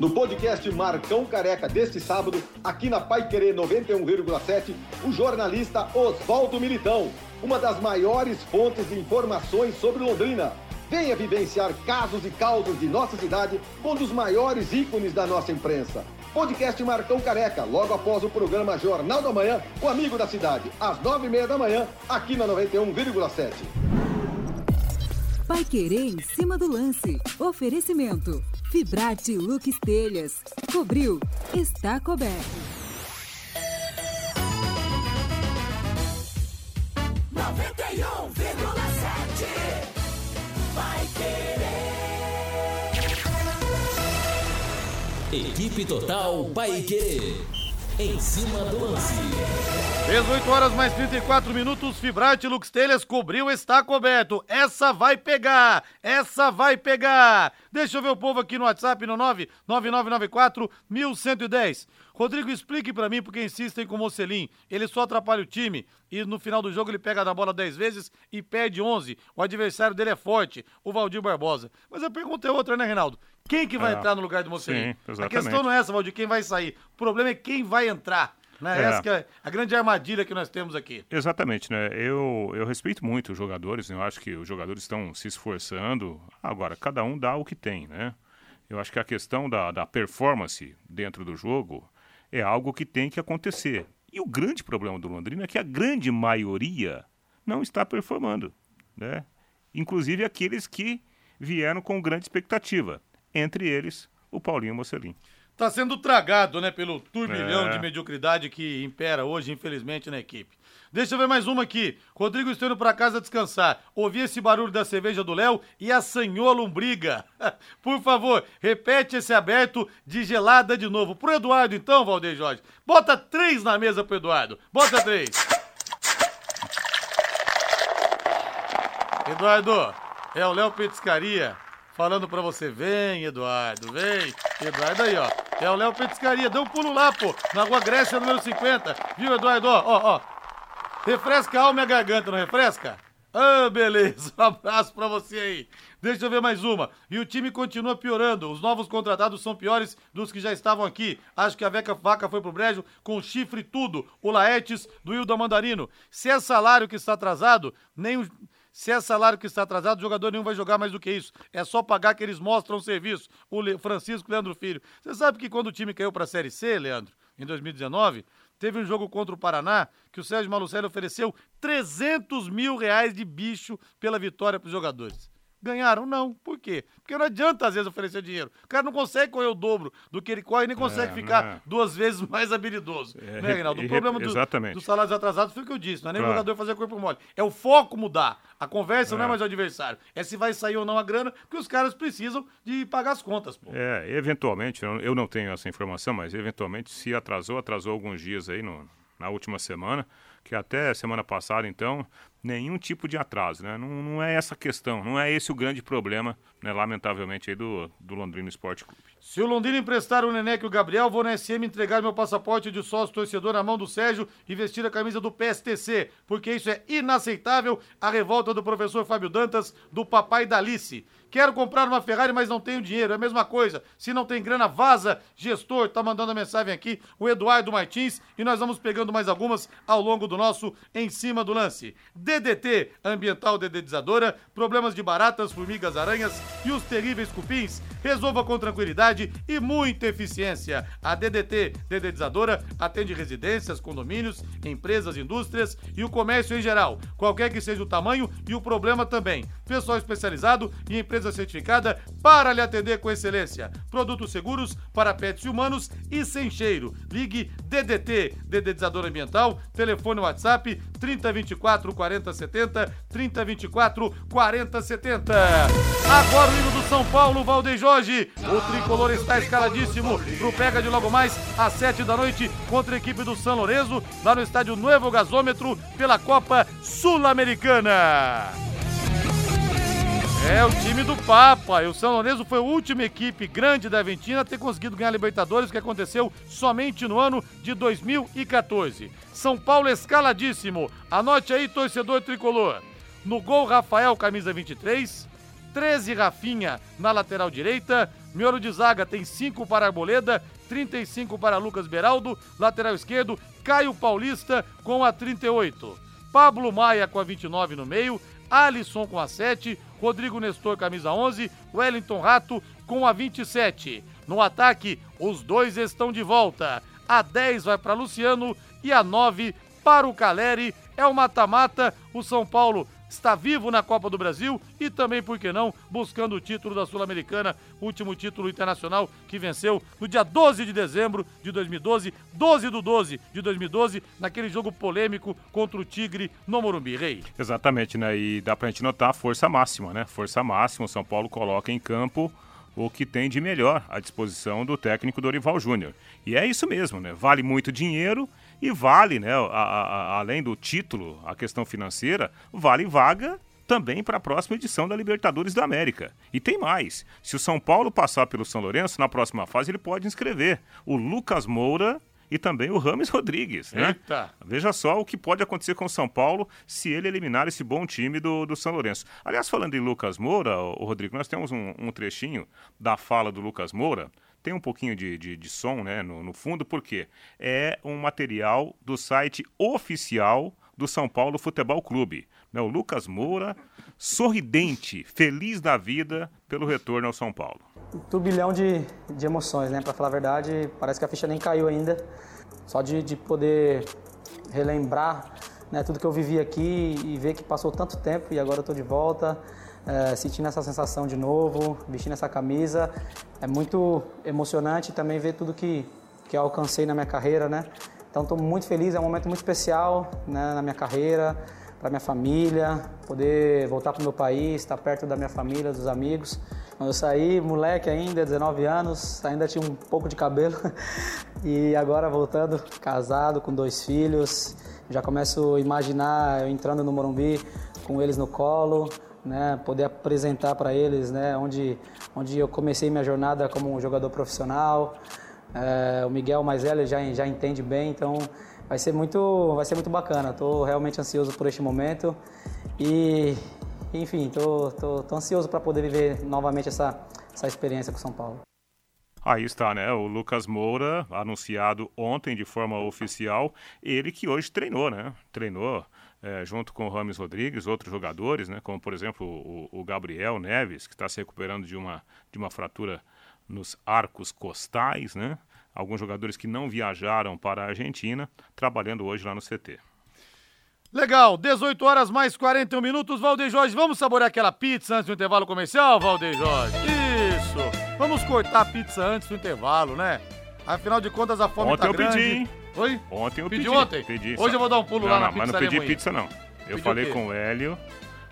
S10: No podcast Marcão Careca deste sábado, aqui na Pai Querer 91,7, o jornalista Oswaldo Militão, uma das maiores fontes de informações sobre Londrina. Venha vivenciar casos e causos de nossa cidade com um dos maiores ícones da nossa imprensa. Podcast Marcão Careca, logo após o programa Jornal da Manhã, o amigo da cidade, às nove e meia da manhã, aqui na 91,7.
S11: Pai Querer em cima do lance. Oferecimento. Fibrate Lux Telhas. Cobriu. Está coberto.
S3: 91,7 Vai querer.
S12: Equipe Total Paique. Em cima do lance.
S2: 18 horas mais 34 minutos, Fibrate Lux Telhas cobriu, está coberto. Essa vai pegar, essa vai pegar. Deixa eu ver o povo aqui no WhatsApp no 99994 1110. Rodrigo, explique pra mim porque insistem com o Mocelin. Ele só atrapalha o time e no final do jogo ele pega na bola 10 vezes e perde 11. O adversário dele é forte, o Valdir Barbosa. Mas a pergunta é outra, né, Reinaldo? Quem que vai
S5: É.
S2: entrar no lugar do Mocelin?
S5: Sim,
S2: a questão não é essa, Valdir, quem vai sair. O problema é quem vai entrar. Né?
S5: É.
S2: Essa que é a grande armadilha que nós temos aqui.
S5: Exatamente, né? Eu, eu respeito muito os jogadores, né? eu acho que os jogadores estão se esforçando. Agora, cada um dá o que tem, né? Eu acho que a questão da, da performance dentro do jogo é algo que tem que acontecer. E o grande problema do Londrina é que a grande maioria não está performando, né? Inclusive aqueles que vieram com grande expectativa, entre eles o Paulinho Mocelin.
S2: Tá sendo tragado, né, pelo turbilhão
S5: É.
S2: de mediocridade que impera hoje, infelizmente, na equipe. Deixa eu ver mais uma aqui. Rodrigo está indo pra casa descansar. Ouvi esse barulho da cerveja do Léo e assanhou a lombriga. Por favor, repete esse aberto de gelada de novo. Pro Eduardo, então, Valdeir Jorge. Bota três na mesa pro Eduardo. Bota três. Eduardo, é o Léo Petiscaria falando pra você. Vem, Eduardo, vem. Eduardo aí, ó. É o Léo Petiscaria. Dê um pulo lá, pô. Na Rua Grécia, número 50. Viu, Eduardo? Ó, ó, ó. Refresca a alma e a garganta, não refresca? Ah, beleza. Um abraço pra você aí. Deixa eu ver mais uma. E o time continua piorando. Os novos contratados são piores dos que já estavam aqui. Acho que a Veca Vaca foi pro brejo com chifre e tudo. O Laetes do Hilda Mandarino. Se é salário que está atrasado, nem o... Se é salário que está atrasado, jogador nenhum vai jogar mais do que isso. É só pagar que eles mostram o serviço. O Francisco Leandro Filho. Você sabe que quando o time caiu para a Série C, Leandro, em 2019, teve um jogo contra o Paraná que o Sérgio Malucelli ofereceu 300 mil reais de bicho pela vitória para os jogadores. Ganharam? Não. Por quê? Porque não adianta, às vezes, oferecer dinheiro. O cara não consegue correr o dobro do que ele corre, nem consegue
S5: É,
S2: ficar duas vezes mais habilidoso.
S5: É,
S2: né, Reinaldo? O problema do, dos salários atrasados foi o que eu disse. Não é nem o
S5: Claro.
S2: jogador fazer corpo mole. É o foco mudar. A conversa não é
S5: É.
S2: mais o adversário. É se vai sair ou não a grana, porque os caras precisam de pagar as contas, pô.
S5: É, eventualmente, eu eu não tenho essa informação, mas eventualmente se atrasou, atrasou alguns dias aí no, na última semana, que até semana passada, então, nenhum tipo de atraso, né? Não, não é essa questão, não é esse o grande problema, né, lamentavelmente, aí do, do Londrina Esporte Clube.
S2: Se o Londrina emprestar o Neneca e o Gabriel, vou na SM entregar meu passaporte de sócio torcedor na mão do Sérgio e vestir a camisa do PSTC, porque isso é inaceitável. A revolta do professor Fábio Dantas, do papai da Alice. Quero comprar uma Ferrari, mas não tenho dinheiro. É a mesma coisa. Se não tem grana, vaza. Gestor, tá mandando a mensagem aqui, o Eduardo Martins, e nós vamos pegando mais algumas ao longo do nosso Em Cima do Lance. DDT, Ambiental Dedetizadora, problemas de baratas, formigas, aranhas e os terríveis cupins. Resolva com tranquilidade e muita eficiência. A DDT Dedetizadora atende residências, condomínios, empresas, indústrias e o comércio em geral, qualquer que seja o tamanho e o problema também. Pessoal especializado e empresa certificada para lhe atender com excelência. Produtos seguros para pets humanos e sem cheiro. Ligue DDT, Dedetizador Ambiental, telefone WhatsApp 3024 4070, 3024 4070. Agora o hino do São Paulo, Valdeir Jorge. O tricolor está escaladíssimo pro pega de logo mais às 7 da noite contra a equipe do São Lourenço, lá no estádio Novo Gasômetro, pela Copa Sul-Americana. É o time do Papa. E o São Lourenço foi a última equipe grande da Argentina a ter conseguido ganhar a Libertadores, que aconteceu somente no ano de 2014. São Paulo escaladíssimo. Anote aí, torcedor tricolor. No gol, Rafael, camisa 23. 13, Rafinha na lateral direita. Miolo de zaga tem 5 para Arboleda, 35 para Lucas Beraldo. Lateral esquerdo, Caio Paulista com a 38. Pablo Maia com a 29 no meio. Alisson com a 7. Rodrigo Nestor, camisa 11. Wellington Rato com a 27. No ataque, os dois estão de volta. A 10 vai para Luciano e a 9 para o Caleri. É o mata-mata. O São Paulo está vivo na Copa do Brasil e também, por que não, buscando o título da Sul-Americana, último título internacional que venceu no dia 12 de dezembro de 2012, 12 do 12 de 2012, naquele jogo polêmico contra o Tigre no Morumbi. Rei.
S5: Exatamente, né? E dá pra gente notar a força máxima, né? Força máxima, o São Paulo coloca em campo o que tem de melhor à disposição do técnico Dorival Júnior. E é isso mesmo, né? Vale muito dinheiro e vale, né, a, a, além do título, a questão financeira, vale vaga também para a próxima edição da Libertadores da América. E tem mais: se o São Paulo passar pelo São Lourenço, na próxima fase ele pode inscrever o Lucas Moura e também o Rames Rodrigues. Né?
S2: Eita.
S5: Veja só o que pode acontecer com o São Paulo se ele eliminar esse bom time do, do São Lourenço. Aliás, falando em Lucas Moura, o Rodrigo, nós temos um, um trechinho da fala do Lucas Moura tem um pouquinho de, de, de som né, no, no fundo, porque é um material do site oficial do São Paulo Futebol Clube. Né, o Lucas Moura, sorridente, feliz da vida pelo retorno ao São Paulo.
S13: Um turbilhão de, de emoções, né? Para falar a verdade, parece que a ficha nem caiu ainda. Só de, de poder relembrar né, tudo que eu vivi aqui e ver que passou tanto tempo e agora eu estou de volta é, sentindo essa sensação de novo, vestindo essa camisa. É muito emocionante também ver tudo que, que eu alcancei na minha carreira, né? Então estou muito feliz, é um momento muito especial né, na minha carreira, para minha família, poder voltar para o meu país, estar perto da minha família, dos amigos. Quando eu saí, moleque ainda, 19 anos, ainda tinha um pouco de cabelo e agora voltando, casado, com dois filhos, já começo a imaginar eu entrando no Morumbi com eles no colo, né, poder apresentar para eles né, onde, onde eu comecei minha jornada como um jogador profissional. É, o Miguel mais velho já, já entende bem, então vai ser muito, vai ser muito bacana. Estou realmente ansioso por este momento e, enfim, estou tô, tô, tô ansioso para poder viver novamente essa, essa experiência com São Paulo.
S5: Aí está, né? O Lucas Moura, anunciado ontem de forma oficial, ele que hoje treinou, né? Treinou é, junto com o Rames Rodrigues, outros jogadores, né, como por exemplo o, o Gabriel Neves, que está se recuperando de uma, de uma fratura nos arcos costais, né? Alguns jogadores que não viajaram para a Argentina, trabalhando hoje lá no CT.
S2: Legal, 18 horas mais 41 minutos, Valdeir Jorge. Vamos saborear aquela pizza antes do intervalo comercial, Valdeir Jorge? Isso! Vamos cortar a pizza antes do intervalo, né? Afinal de contas, a fome
S5: Ontem
S2: tá
S5: eu
S2: grande.
S5: pedi, hein?
S2: Oi?
S5: Ontem eu
S2: Pedi
S5: pedi.
S2: ontem?
S5: Pedi,
S2: Hoje eu vou dar um pulo
S5: não,
S2: lá na
S5: não, Mas não pedi
S2: Moinho.
S5: pizza, não. Eu
S2: Pediu o
S5: falei com o Hélio.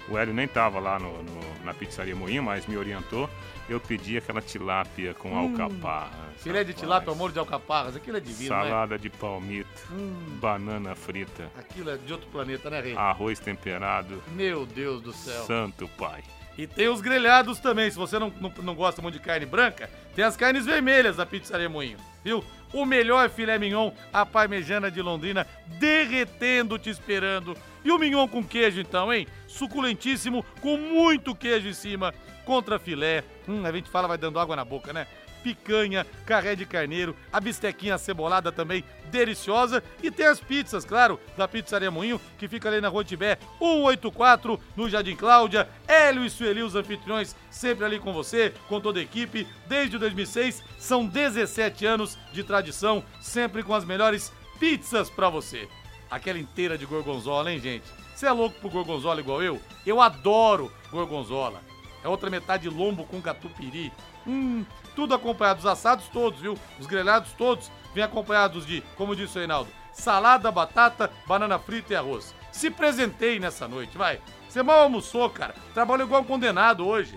S5: O Hélio nem tava lá no, no- na pizzaria Moinho, mas me orientou. Eu pedi aquela tilápia com
S2: Hum.
S5: alcaparra.
S2: Filé de tilápia, amor de alcaparras, aquilo é divino, né?
S5: Salada de palmito,
S2: Hum.
S5: banana frita,
S2: Aquilo é de outro planeta, né, Rei?
S5: arroz temperado.
S2: Meu Deus do céu.
S5: Santo Pai.
S2: E tem os grelhados também. Se você não, não, não gosta muito de carne branca, tem as carnes vermelhas da Pizzaria Moinho, viu? O melhor filé mignon, a parmejana de Londrina, derretendo, te esperando. E o mignon com queijo, então, hein? Suculentíssimo, com muito queijo em cima, contra filé. Hum, a gente fala, vai dando água na boca, né? Picanha, carré de carneiro, a bistequinha cebolada também deliciosa. E tem as pizzas, claro, da Pizzaria Moinho, que fica ali na Rua Tibé 184, no Jardim Cláudia. Hélio e Sueli, os anfitriões, sempre ali com você, com toda a equipe. Desde 2006, são 17 anos de tradição, sempre com as melhores pizzas pra você. Aquela inteira de gorgonzola, hein, gente? Você é louco por gorgonzola igual eu? Eu adoro gorgonzola. É outra metade lombo com catupiry. Hum, tudo acompanhado, os assados todos, viu? Os grelhados todos vêm acompanhados de, como disse o Reinaldo, salada, batata, banana frita e arroz. Se presentei nessa noite, vai. Você mal almoçou, cara. Trabalhou igual um condenado hoje.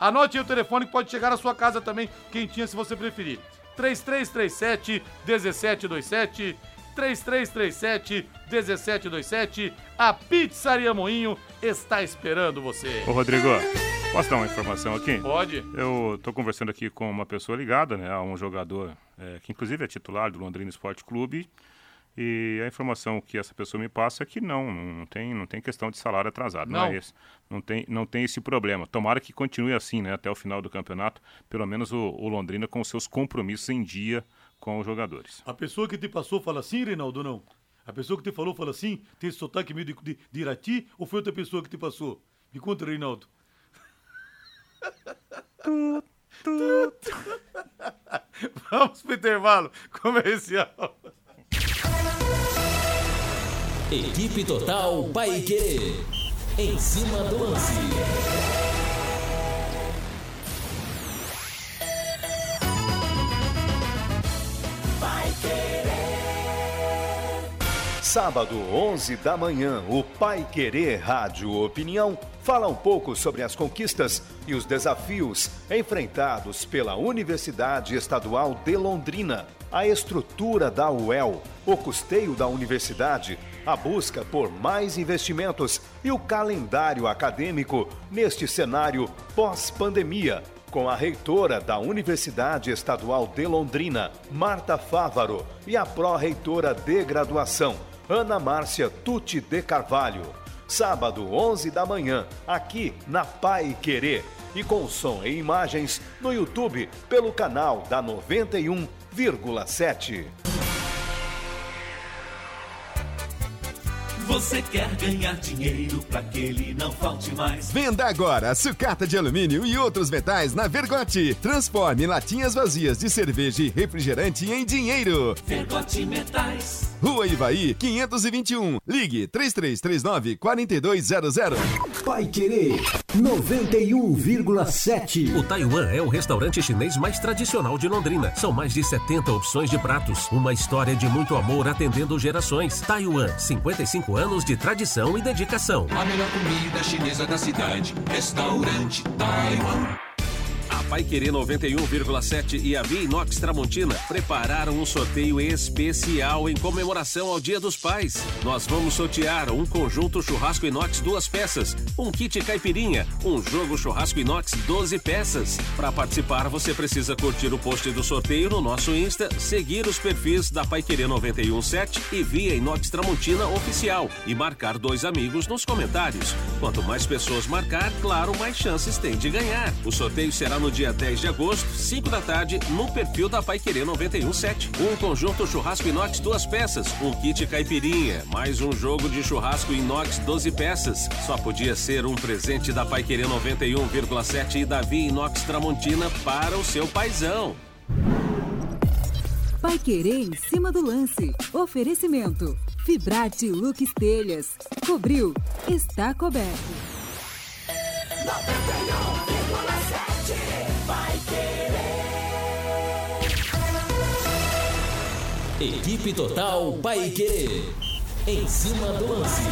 S2: Anote aí o telefone que pode chegar na sua casa também, quentinha se você preferir. 3337 1727 3337 1727 A Pizzaria Moinho está esperando você.
S5: Ô, Rodrigo, Posso dar uma informação aqui?
S2: Pode.
S5: Eu estou conversando aqui com uma pessoa ligada, né, a um jogador é, que inclusive é titular do Londrina Esporte Clube. E a informação que essa pessoa me passa é que não, não tem, não tem questão de salário atrasado. Não,
S2: Não.
S5: é esse. Não tem, não tem esse problema. Tomara que continue assim, né, até o final do campeonato, pelo menos o, o Londrina com os seus compromissos em dia com os jogadores.
S2: A pessoa que te passou fala assim, Reinaldo, não? A pessoa que te falou fala assim? Tem esse sotaque meio de, de, de Irati ou foi outra pessoa que te passou? Me conta, Reinaldo. Vamos pro intervalo comercial.
S12: Equipe Total Paique. Em cima do lance.
S14: Sábado, 11 da manhã, o Pai Querer Rádio Opinião fala um pouco sobre as conquistas e os desafios enfrentados pela Universidade Estadual de Londrina, a estrutura da UEL, o custeio da universidade, a busca por mais investimentos e o calendário acadêmico neste cenário pós-pandemia com a reitora da Universidade Estadual de Londrina, Marta Fávaro, e a pró-reitora de graduação, Ana Márcia Tuti de Carvalho. Sábado, 11 da manhã, aqui na Pai Querer. E com som e imagens no YouTube pelo canal da 91,7.
S3: Você quer ganhar dinheiro pra que ele não falte mais.
S15: Venda agora sucata de alumínio e outros metais na Vergote. Transforme latinhas vazias de cerveja e refrigerante em dinheiro.
S3: Vergote Metais.
S15: Rua Ivaí, 521. Ligue 3339 4200.
S16: Vai Querer 91,7.
S1: O Taiwan é o restaurante chinês mais tradicional de Londrina. São mais de 70 opções de pratos. Uma história de muito amor atendendo gerações. Taiwan, 55 anos de tradição e dedicação.
S3: A melhor comida chinesa da cidade. Restaurante Taiwan.
S1: A Pai Querer 91,7 e a Via Inox Tramontina prepararam um sorteio especial em comemoração ao Dia dos Pais. Nós vamos sortear um conjunto churrasco inox duas peças, um kit caipirinha, um jogo churrasco inox 12 peças. Para participar, você precisa curtir o post do sorteio no nosso Insta, seguir os perfis da Pai Querer 91,7 e Via Inox Tramontina Oficial e marcar dois amigos nos comentários. Quanto mais pessoas marcar, claro, mais chances tem de ganhar. O sorteio será no dia 10 de agosto, 5 da tarde, no perfil da Pai Querer 917. Um conjunto churrasco inox duas peças, um kit caipirinha, mais um jogo de churrasco inox 12 peças. Só podia ser um presente da Pai Querer 91,7 e da Via Inox Tramontina para o seu paizão.
S11: Vai Querer em cima do lance. Oferecimento. Fibrate Lux Telhas. Cobriu. Está coberto.
S3: 91,7.
S12: Equipe Total Paique. Em cima do lance.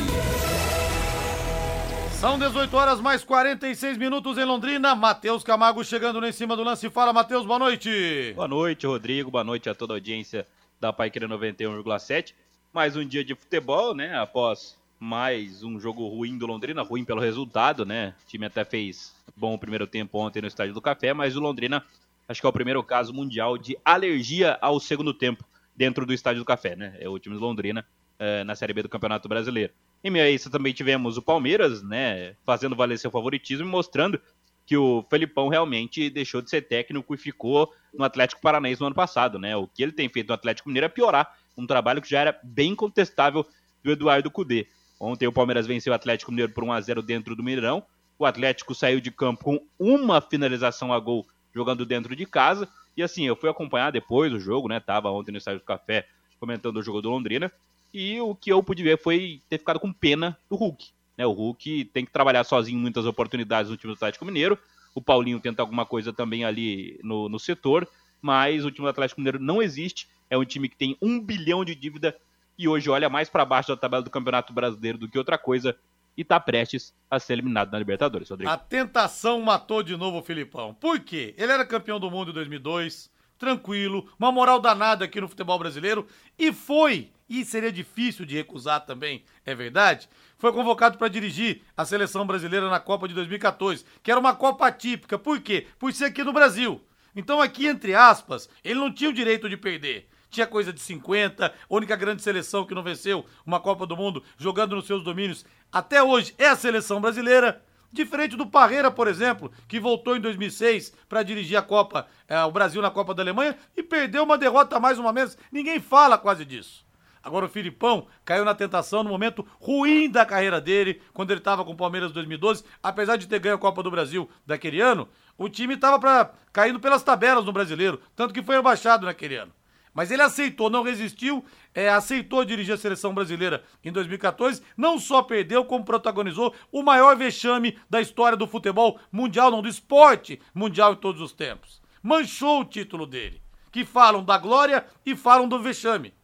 S2: São 18 horas mais 46 minutos em Londrina. Matheus Camargo chegando lá em cima do lance. Fala, Matheus, boa noite.
S17: Boa noite, Rodrigo. Boa noite a toda a audiência da Paiqueira 91,7. Mais um dia de futebol, né? Após mais um jogo ruim do Londrina, ruim pelo resultado, né? O time até fez bom o primeiro tempo ontem no Estádio do Café, mas o Londrina acho que é o primeiro caso mundial de alergia ao segundo tempo dentro do Estádio do Café, né? É o time do Londrina eh, na Série B do Campeonato Brasileiro. Em meio a isso também tivemos o Palmeiras, né? Fazendo valer seu favoritismo e mostrando que o Felipão realmente deixou de ser técnico e ficou no Atlético Paranaense no ano passado, né? O que ele tem feito no Atlético Mineiro é piorar um trabalho que já era bem contestável do Eduardo Cudê. Ontem o Palmeiras venceu o Atlético Mineiro por 1 a 0 dentro do Mineirão. O Atlético saiu de campo com uma finalização a gol jogando dentro de casa. E assim, eu fui acompanhar depois o jogo, né? Tava ontem no Estádio do Café comentando o jogo do Londrina. E o que eu pude ver foi ter ficado com pena do Hulk. Né? O Hulk tem que trabalhar sozinho muitas oportunidades no time do Atlético Mineiro. O Paulinho tenta alguma coisa também ali no, no setor. Mas o time do Atlético Mineiro não existe. É um time que tem um bilhão de dívida e hoje olha mais para baixo da tabela do Campeonato Brasileiro do que outra coisa e tá prestes a ser eliminado na Libertadores, Rodrigo.
S2: A tentação matou de novo o Filipão. Por quê? Ele era campeão do mundo em 2002, tranquilo, uma moral danada aqui no futebol brasileiro e foi e seria difícil de recusar também, é verdade, foi convocado para dirigir a seleção brasileira na Copa de 2014, que era uma Copa atípica. Por quê? Por ser aqui no Brasil. Então, aqui, entre aspas, ele não tinha o direito de perder. Tinha coisa de 50, a única grande seleção que não venceu uma Copa do Mundo jogando nos seus domínios até hoje é a seleção brasileira. Diferente do Parreira, por exemplo, que voltou em 2006 para dirigir a Copa, é, o Brasil na Copa da Alemanha e perdeu uma derrota mais uma vez. Ninguém fala quase disso. Agora o Filipão caiu na tentação no momento ruim da carreira dele, quando ele estava com o Palmeiras em 2012, apesar de ter ganho a Copa do Brasil daquele ano, o time estava caindo pelas tabelas no Brasileiro, tanto que foi rebaixado naquele ano. Mas ele aceitou, não resistiu, é, aceitou dirigir a seleção brasileira em 2014. Não só perdeu, como protagonizou o maior vexame da história do futebol mundial, não do esporte mundial em todos os tempos. Manchou o título dele. Que falam da glória e falam do vexame.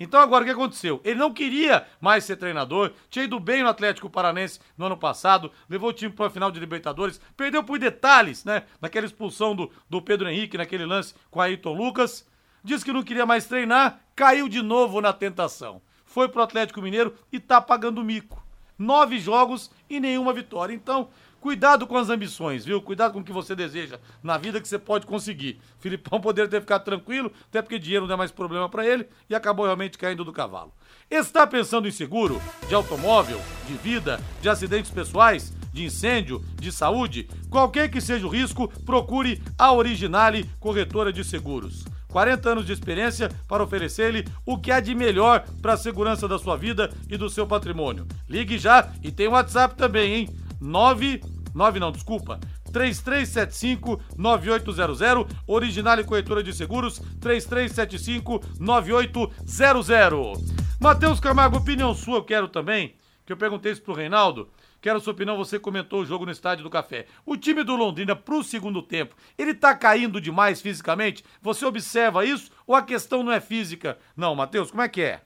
S2: Então agora o que aconteceu? Ele não queria mais ser treinador, tinha ido bem no Atlético Paranense no ano passado, levou o time para a final de Libertadores, perdeu por detalhes, né? Naquela expulsão do, do Pedro Henrique, naquele lance com Ayrton Lucas. Disse que não queria mais treinar, caiu de novo na tentação. Foi pro Atlético Mineiro e tá pagando mico. Nove jogos e nenhuma vitória. Então, Cuidado com as ambições, viu? Cuidado com o que você deseja na vida que você pode conseguir. Filipão poderia ter ficado tranquilo, até porque dinheiro não é mais problema para ele e acabou realmente caindo do cavalo. Está pensando em seguro de automóvel, de vida, de acidentes pessoais, de incêndio, de saúde? Qualquer que seja o risco, procure a Originale Corretora de Seguros. 40 anos de experiência para oferecer-lhe o que há de melhor para a segurança da sua vida e do seu patrimônio. Ligue já e tem o WhatsApp também, hein? 9 9 não, desculpa. 3375-9800, original e corretora de seguros, 3375-9800. Matheus Camargo, opinião sua eu quero também, que eu perguntei isso pro Reinaldo, quero sua opinião, você comentou o jogo no Estádio do Café. O time do Londrina pro segundo tempo, ele tá caindo demais fisicamente? Você observa isso ou a questão não é física? Não, Matheus, como é que é?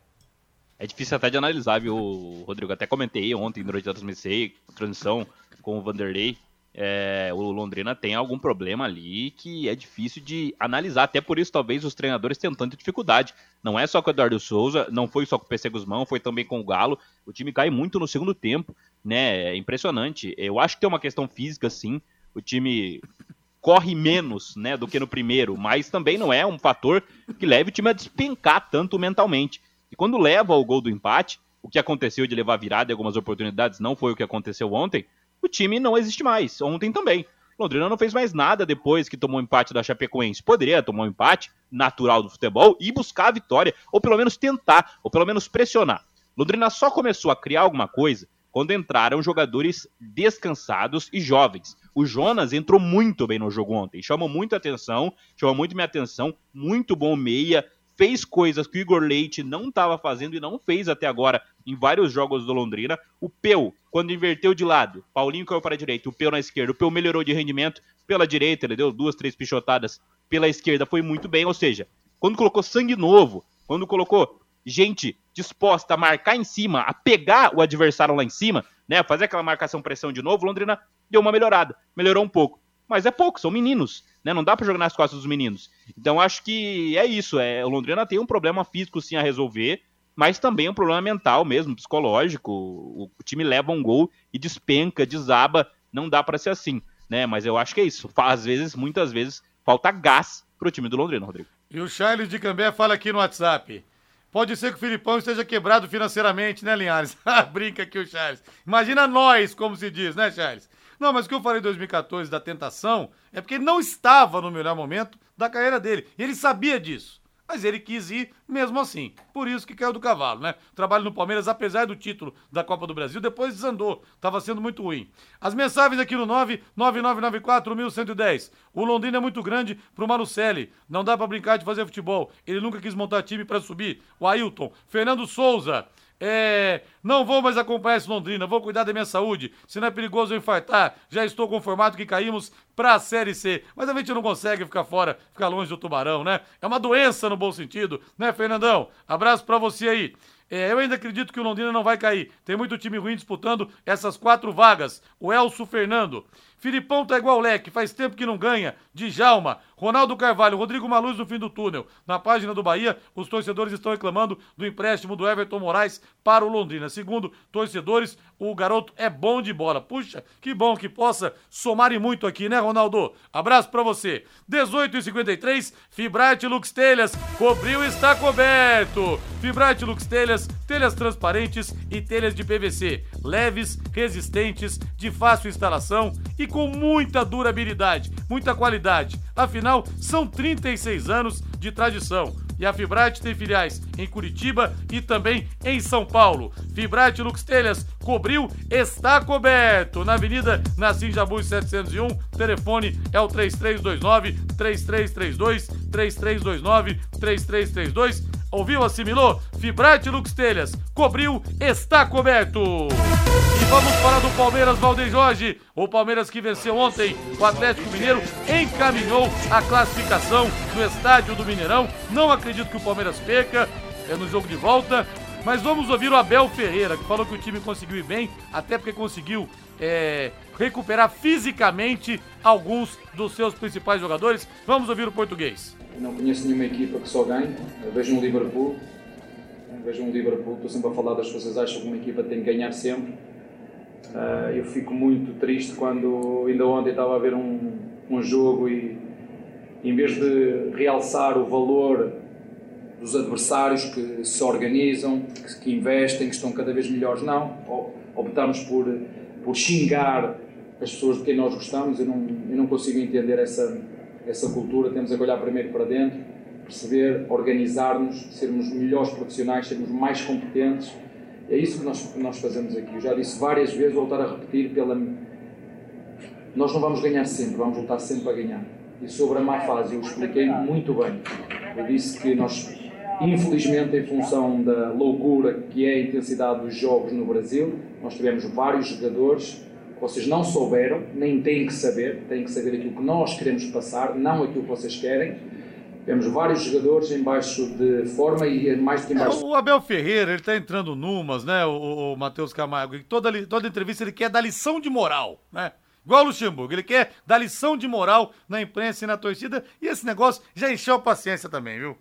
S17: É difícil até de analisar, viu, Rodrigo? Até comentei ontem durante a transmissão com o Vanderlei. É, o Londrina tem algum problema ali que é difícil de analisar. Até por isso, talvez, os treinadores tenham tanta dificuldade. Não é só com o Eduardo Souza, não foi só com o PC Guzmão, foi também com o Galo. O time cai muito no segundo tempo, né? É impressionante. Eu acho que tem uma questão física, sim. O time corre menos, né, do que no primeiro, mas também não é um fator que leve o time a despencar tanto mentalmente. E quando leva o gol do empate, o que aconteceu de levar virada em algumas oportunidades não foi o que aconteceu ontem, o time não existe mais. Ontem também. Londrina não fez mais nada depois que tomou o empate da Chapecoense. Poderia tomar um empate natural do futebol e buscar a vitória, ou pelo menos tentar, ou pelo menos pressionar. Londrina só começou a criar alguma coisa quando entraram jogadores descansados e jovens. O Jonas entrou muito bem no jogo ontem, chamou muita atenção, chamou muito minha atenção, muito bom meia, fez coisas que o Igor Leite não estava fazendo e não fez até agora em vários jogos do Londrina. O Peu, quando inverteu de lado, Paulinho caiu para a direita, o Peu na esquerda. O Peu melhorou de rendimento pela direita, ele deu duas, três pichotadas pela esquerda, foi muito bem. Ou seja, quando colocou sangue novo, quando colocou gente disposta a marcar em cima, a pegar o adversário lá em cima, né, fazer aquela marcação pressão de novo, Londrina deu uma melhorada, melhorou um pouco. Mas é pouco, são meninos, né? Não dá para jogar nas costas dos meninos. Então acho que é isso. É, o Londrina tem um problema físico sim a resolver, mas também um problema mental mesmo, psicológico. O, o time leva um gol e despenca, desaba. Não dá para ser assim, né? Mas eu acho que é isso. Às vezes, muitas vezes, falta gás pro time do Londrina, Rodrigo.
S2: E o Charles de Cambé fala aqui no WhatsApp. Pode ser que o Filipão esteja quebrado financeiramente, né, Linhares? Brinca aqui o Charles. Imagina nós, como se diz, né, Charles? Não, mas o que eu falei em 2014 da tentação é porque ele não estava no melhor momento da carreira dele. E ele sabia disso. Mas ele quis ir mesmo assim. Por isso que caiu do cavalo, né? Trabalho no Palmeiras, apesar do título da Copa do Brasil, depois desandou. Estava sendo muito ruim. As mensagens aqui no 99994-1110. O Londrina é muito grande pro Marucelli. Não dá para brincar de fazer futebol. Ele nunca quis montar time para subir. O Ailton. Fernando Souza. É, não vou mais acompanhar esse Londrina, vou cuidar da minha saúde. Se não é perigoso eu infartar, já estou conformado que caímos para a Série C. Mas a gente não consegue ficar fora, ficar longe do Tubarão, né? É uma doença no bom sentido, né, Fernandão? Abraço para você aí. É, eu ainda acredito que o Londrina não vai cair. Tem muito time ruim disputando essas quatro vagas. O Elso Fernando. Filipão tá igual leque, faz tempo que não ganha. Djalma, Ronaldo Carvalho, Rodrigo Maluz no fim do túnel. Na página do Bahia, os torcedores estão reclamando do empréstimo do Everton Moraes para o Londrina. Segundo torcedores, o garoto é bom de bola. Puxa, que bom que possa somar e muito aqui, né, Ronaldo? Abraço para você. 18 e 53, Fibrate Lux Telhas, cobriu e está coberto. Fibrate Lux Telhas, telhas transparentes e telhas de PVC, leves, resistentes, de fácil instalação e com muita durabilidade, muita qualidade. Afinal, são 36 anos de tradição. E a Fibrate tem filiais em Curitiba e também em São Paulo. Fibrate Lux Telhas cobriu, está coberto. Na Avenida Nassim Jabu 701, telefone é o 3329 3332 3329 3332. Ouviu, assimilou? Fibrate Lux Telhas cobriu, está coberto. E vamos falar do Palmeiras Valdeir Jorge. O Palmeiras que venceu ontem o Atlético Mineiro encaminhou a classificação no estádio do Mineirão. Não acredito que o Palmeiras perca, é no jogo de volta. Mas vamos ouvir o Abel Ferreira, que falou que o time conseguiu ir bem, até porque conseguiu é, recuperar fisicamente alguns dos seus principais jogadores. Vamos ouvir o português.
S16: Não conheço nenhuma equipa que só ganhe. Eu vejo um Liverpool, eu vejo um Liverpool, estou sempre a falar das coisas, acham que uma equipa tem que ganhar sempre. Uh, eu fico muito triste quando ainda ontem estava a ver um, um jogo e em vez de realçar o valor dos adversários que se organizam, que, que investem, que estão cada vez melhores, não. Optamos por, por xingar as pessoas de quem nós gostamos. Eu não, eu não consigo entender essa, essa cultura. Temos que olhar primeiro para dentro, perceber, organizar-nos, sermos melhores profissionais, sermos mais competentes. É isso que nós, que nós fazemos aqui. Eu já disse várias vezes, vou voltar a repetir, pela... nós não vamos ganhar sempre, vamos lutar sempre para ganhar. E sobre a má fase, eu expliquei muito bem. Eu disse que nós Infelizmente, em função da loucura que é a intensidade dos jogos no Brasil, nós tivemos vários jogadores que vocês não souberam, nem têm que saber, têm que saber aquilo que nós queremos passar, não aquilo que vocês querem. Temos vários jogadores em baixo de forma e mais do que em baixo.
S2: O Abel Ferreira, ele está entrando numas, né, o, o Matheus Camargo, toda, toda entrevista ele quer dar lição de moral, né? Igual o Luxemburgo, ele quer dar lição de moral na imprensa e na torcida, e esse negócio já encheu a paciência também, viu?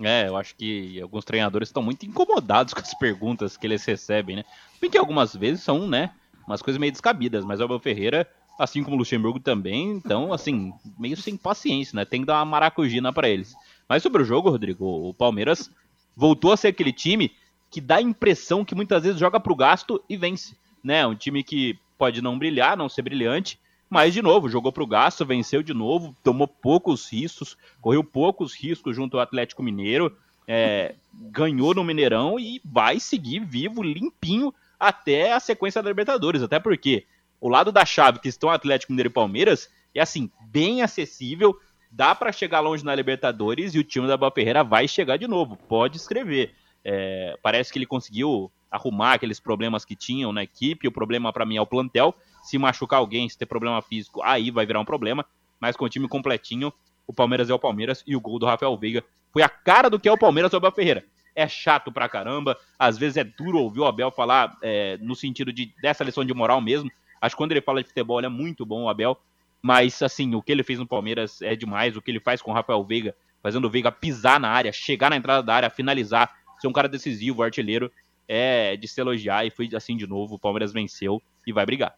S17: É, eu acho que alguns treinadores estão muito incomodados com as perguntas que eles recebem, né? Bem que algumas vezes são, né, umas coisas meio descabidas, mas o Abel Ferreira, assim como o Luxemburgo também, então, assim, meio sem paciência, né? Tem que dar uma maracujina para eles. Mas sobre o jogo, Rodrigo, o Palmeiras voltou a ser aquele time que dá a impressão que muitas vezes joga pro gasto e vence, né? Um time que pode não brilhar, não ser brilhante, mas, de novo, jogou para o gasto, venceu de novo, tomou poucos riscos, correu poucos riscos junto ao Atlético Mineiro, é, ganhou no Mineirão e vai seguir vivo, limpinho, até a sequência da Libertadores. Até porque o lado da chave, que estão Atlético Mineiro e Palmeiras, é assim, bem acessível, dá para chegar longe na Libertadores e o time da Boa Ferreira vai chegar de novo, pode escrever. É, parece que ele conseguiu arrumar aqueles problemas que tinham na equipe, o problema para mim é o plantel, se machucar alguém, se ter problema físico, aí vai virar um problema. Mas com o time completinho, o Palmeiras é o Palmeiras e o gol do Rafael Veiga foi a cara do que é o Palmeiras sobre Abel Ferreira. É chato pra caramba, às vezes é duro ouvir o Abel falar é, no sentido de dessa lição de moral mesmo. Acho que quando ele fala de futebol, ele é muito bom, o Abel. Mas, assim, o que ele fez no Palmeiras é demais. O que ele faz com o Rafael Veiga, fazendo o Veiga pisar na área, chegar na entrada da área, finalizar, ser um cara decisivo, artilheiro, é de se elogiar. E foi assim de novo. O Palmeiras venceu e vai brigar.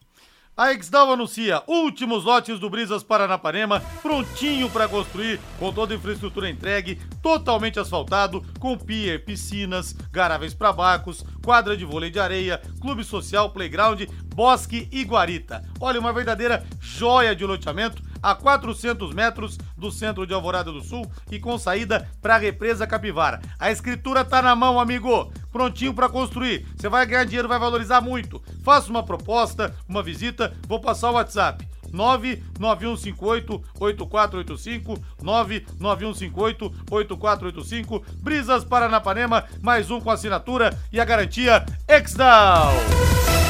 S2: A Exdal anuncia últimos lotes do Brisas Paranapanema, prontinho para construir, com toda a infraestrutura entregue, totalmente asfaltado, com pier, piscinas, garáveis para barcos, quadra de vôlei de areia, clube social, playground, bosque e guarita. Olha, uma verdadeira joia de loteamento a 400 metros do centro de Alvorada do Sul e com saída para a represa Capivara. A escritura tá na mão, amigo. Prontinho para construir. Você vai ganhar dinheiro, vai valorizar muito. Faça uma proposta, uma visita, vou passar o WhatsApp. 99158-8485, 99158-8485, Brisas Paranapanema, mais um com assinatura e a garantia Exdal.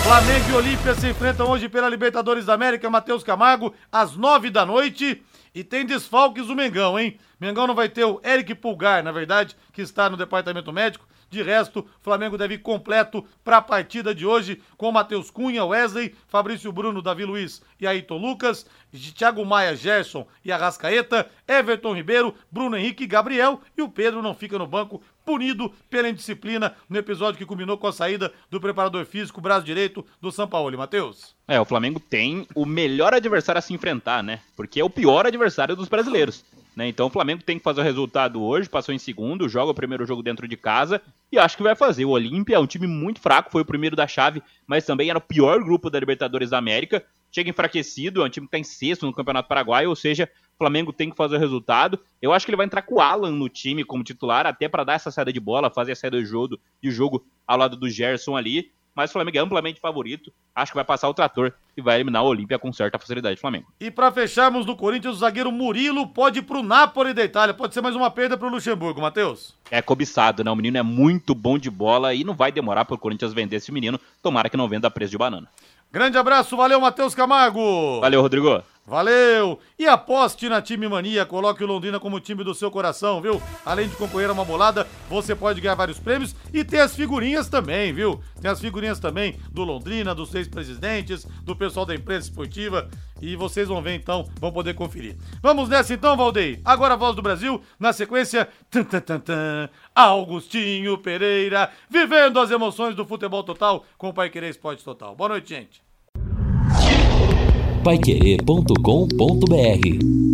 S2: Flamengo e Olímpia se enfrentam hoje pela Libertadores da América, Matheus Camargo, às nove da noite. E tem desfalques do Mengão, hein? Mengão não vai ter o Eric Pulgar, na verdade, que está no departamento médico. De resto, o Flamengo deve ir completo para a partida de hoje com Matheus Cunha, Wesley, Fabrício Bruno, Davi Luiz e Ayrton Lucas, Thiago Maia, Gerson e Arrascaeta, Everton Ribeiro, Bruno Henrique Gabriel e o Pedro não fica no banco punido pela indisciplina no episódio que culminou com a saída do preparador físico, braço direito do São Paulo. Matheus?
S17: É, o Flamengo tem o melhor adversário a se enfrentar, né? Porque é o pior adversário dos brasileiros. Né? Então o Flamengo tem que fazer o resultado hoje, passou em segundo, joga o primeiro jogo dentro de casa e acho que vai fazer. O Olímpia é um time muito fraco, foi o primeiro da chave, mas também era o pior grupo da Libertadores da América. Chega enfraquecido, é um time que está em sexto no Campeonato Paraguai, ou seja, o Flamengo tem que fazer o resultado. Eu acho que ele vai entrar com o Alan no time como titular, até para dar essa saída de bola, fazer a saída de jogo, de jogo ao lado do Gerson ali mas o Flamengo é amplamente favorito. Acho que vai passar o trator e vai eliminar o Olímpia com certa facilidade do Flamengo.
S2: E para fecharmos do Corinthians, o zagueiro Murilo pode ir pro Napoli da Itália. Pode ser mais uma perda pro Luxemburgo, Matheus.
S17: É cobiçado, né? O menino é muito bom de bola e não vai demorar pro Corinthians vender esse menino. Tomara que não venda a preço de banana.
S2: Grande abraço, valeu, Matheus Camargo.
S17: Valeu, Rodrigo.
S2: Valeu! E aposte na Time Mania, coloque o Londrina como time do seu coração, viu? Além de concorrer a uma bolada, você pode ganhar vários prêmios e ter as figurinhas também, viu? Tem as figurinhas também do Londrina, dos seis presidentes, do pessoal da empresa esportiva e vocês vão ver então, vão poder conferir. Vamos nessa então, Valdeir. Agora a voz do Brasil, na sequência, tan, tan, tan, tan, Augustinho Pereira, vivendo as emoções do futebol total com o Pai Querer Esporte Total. Boa noite, gente
S12: paiquerê.com.br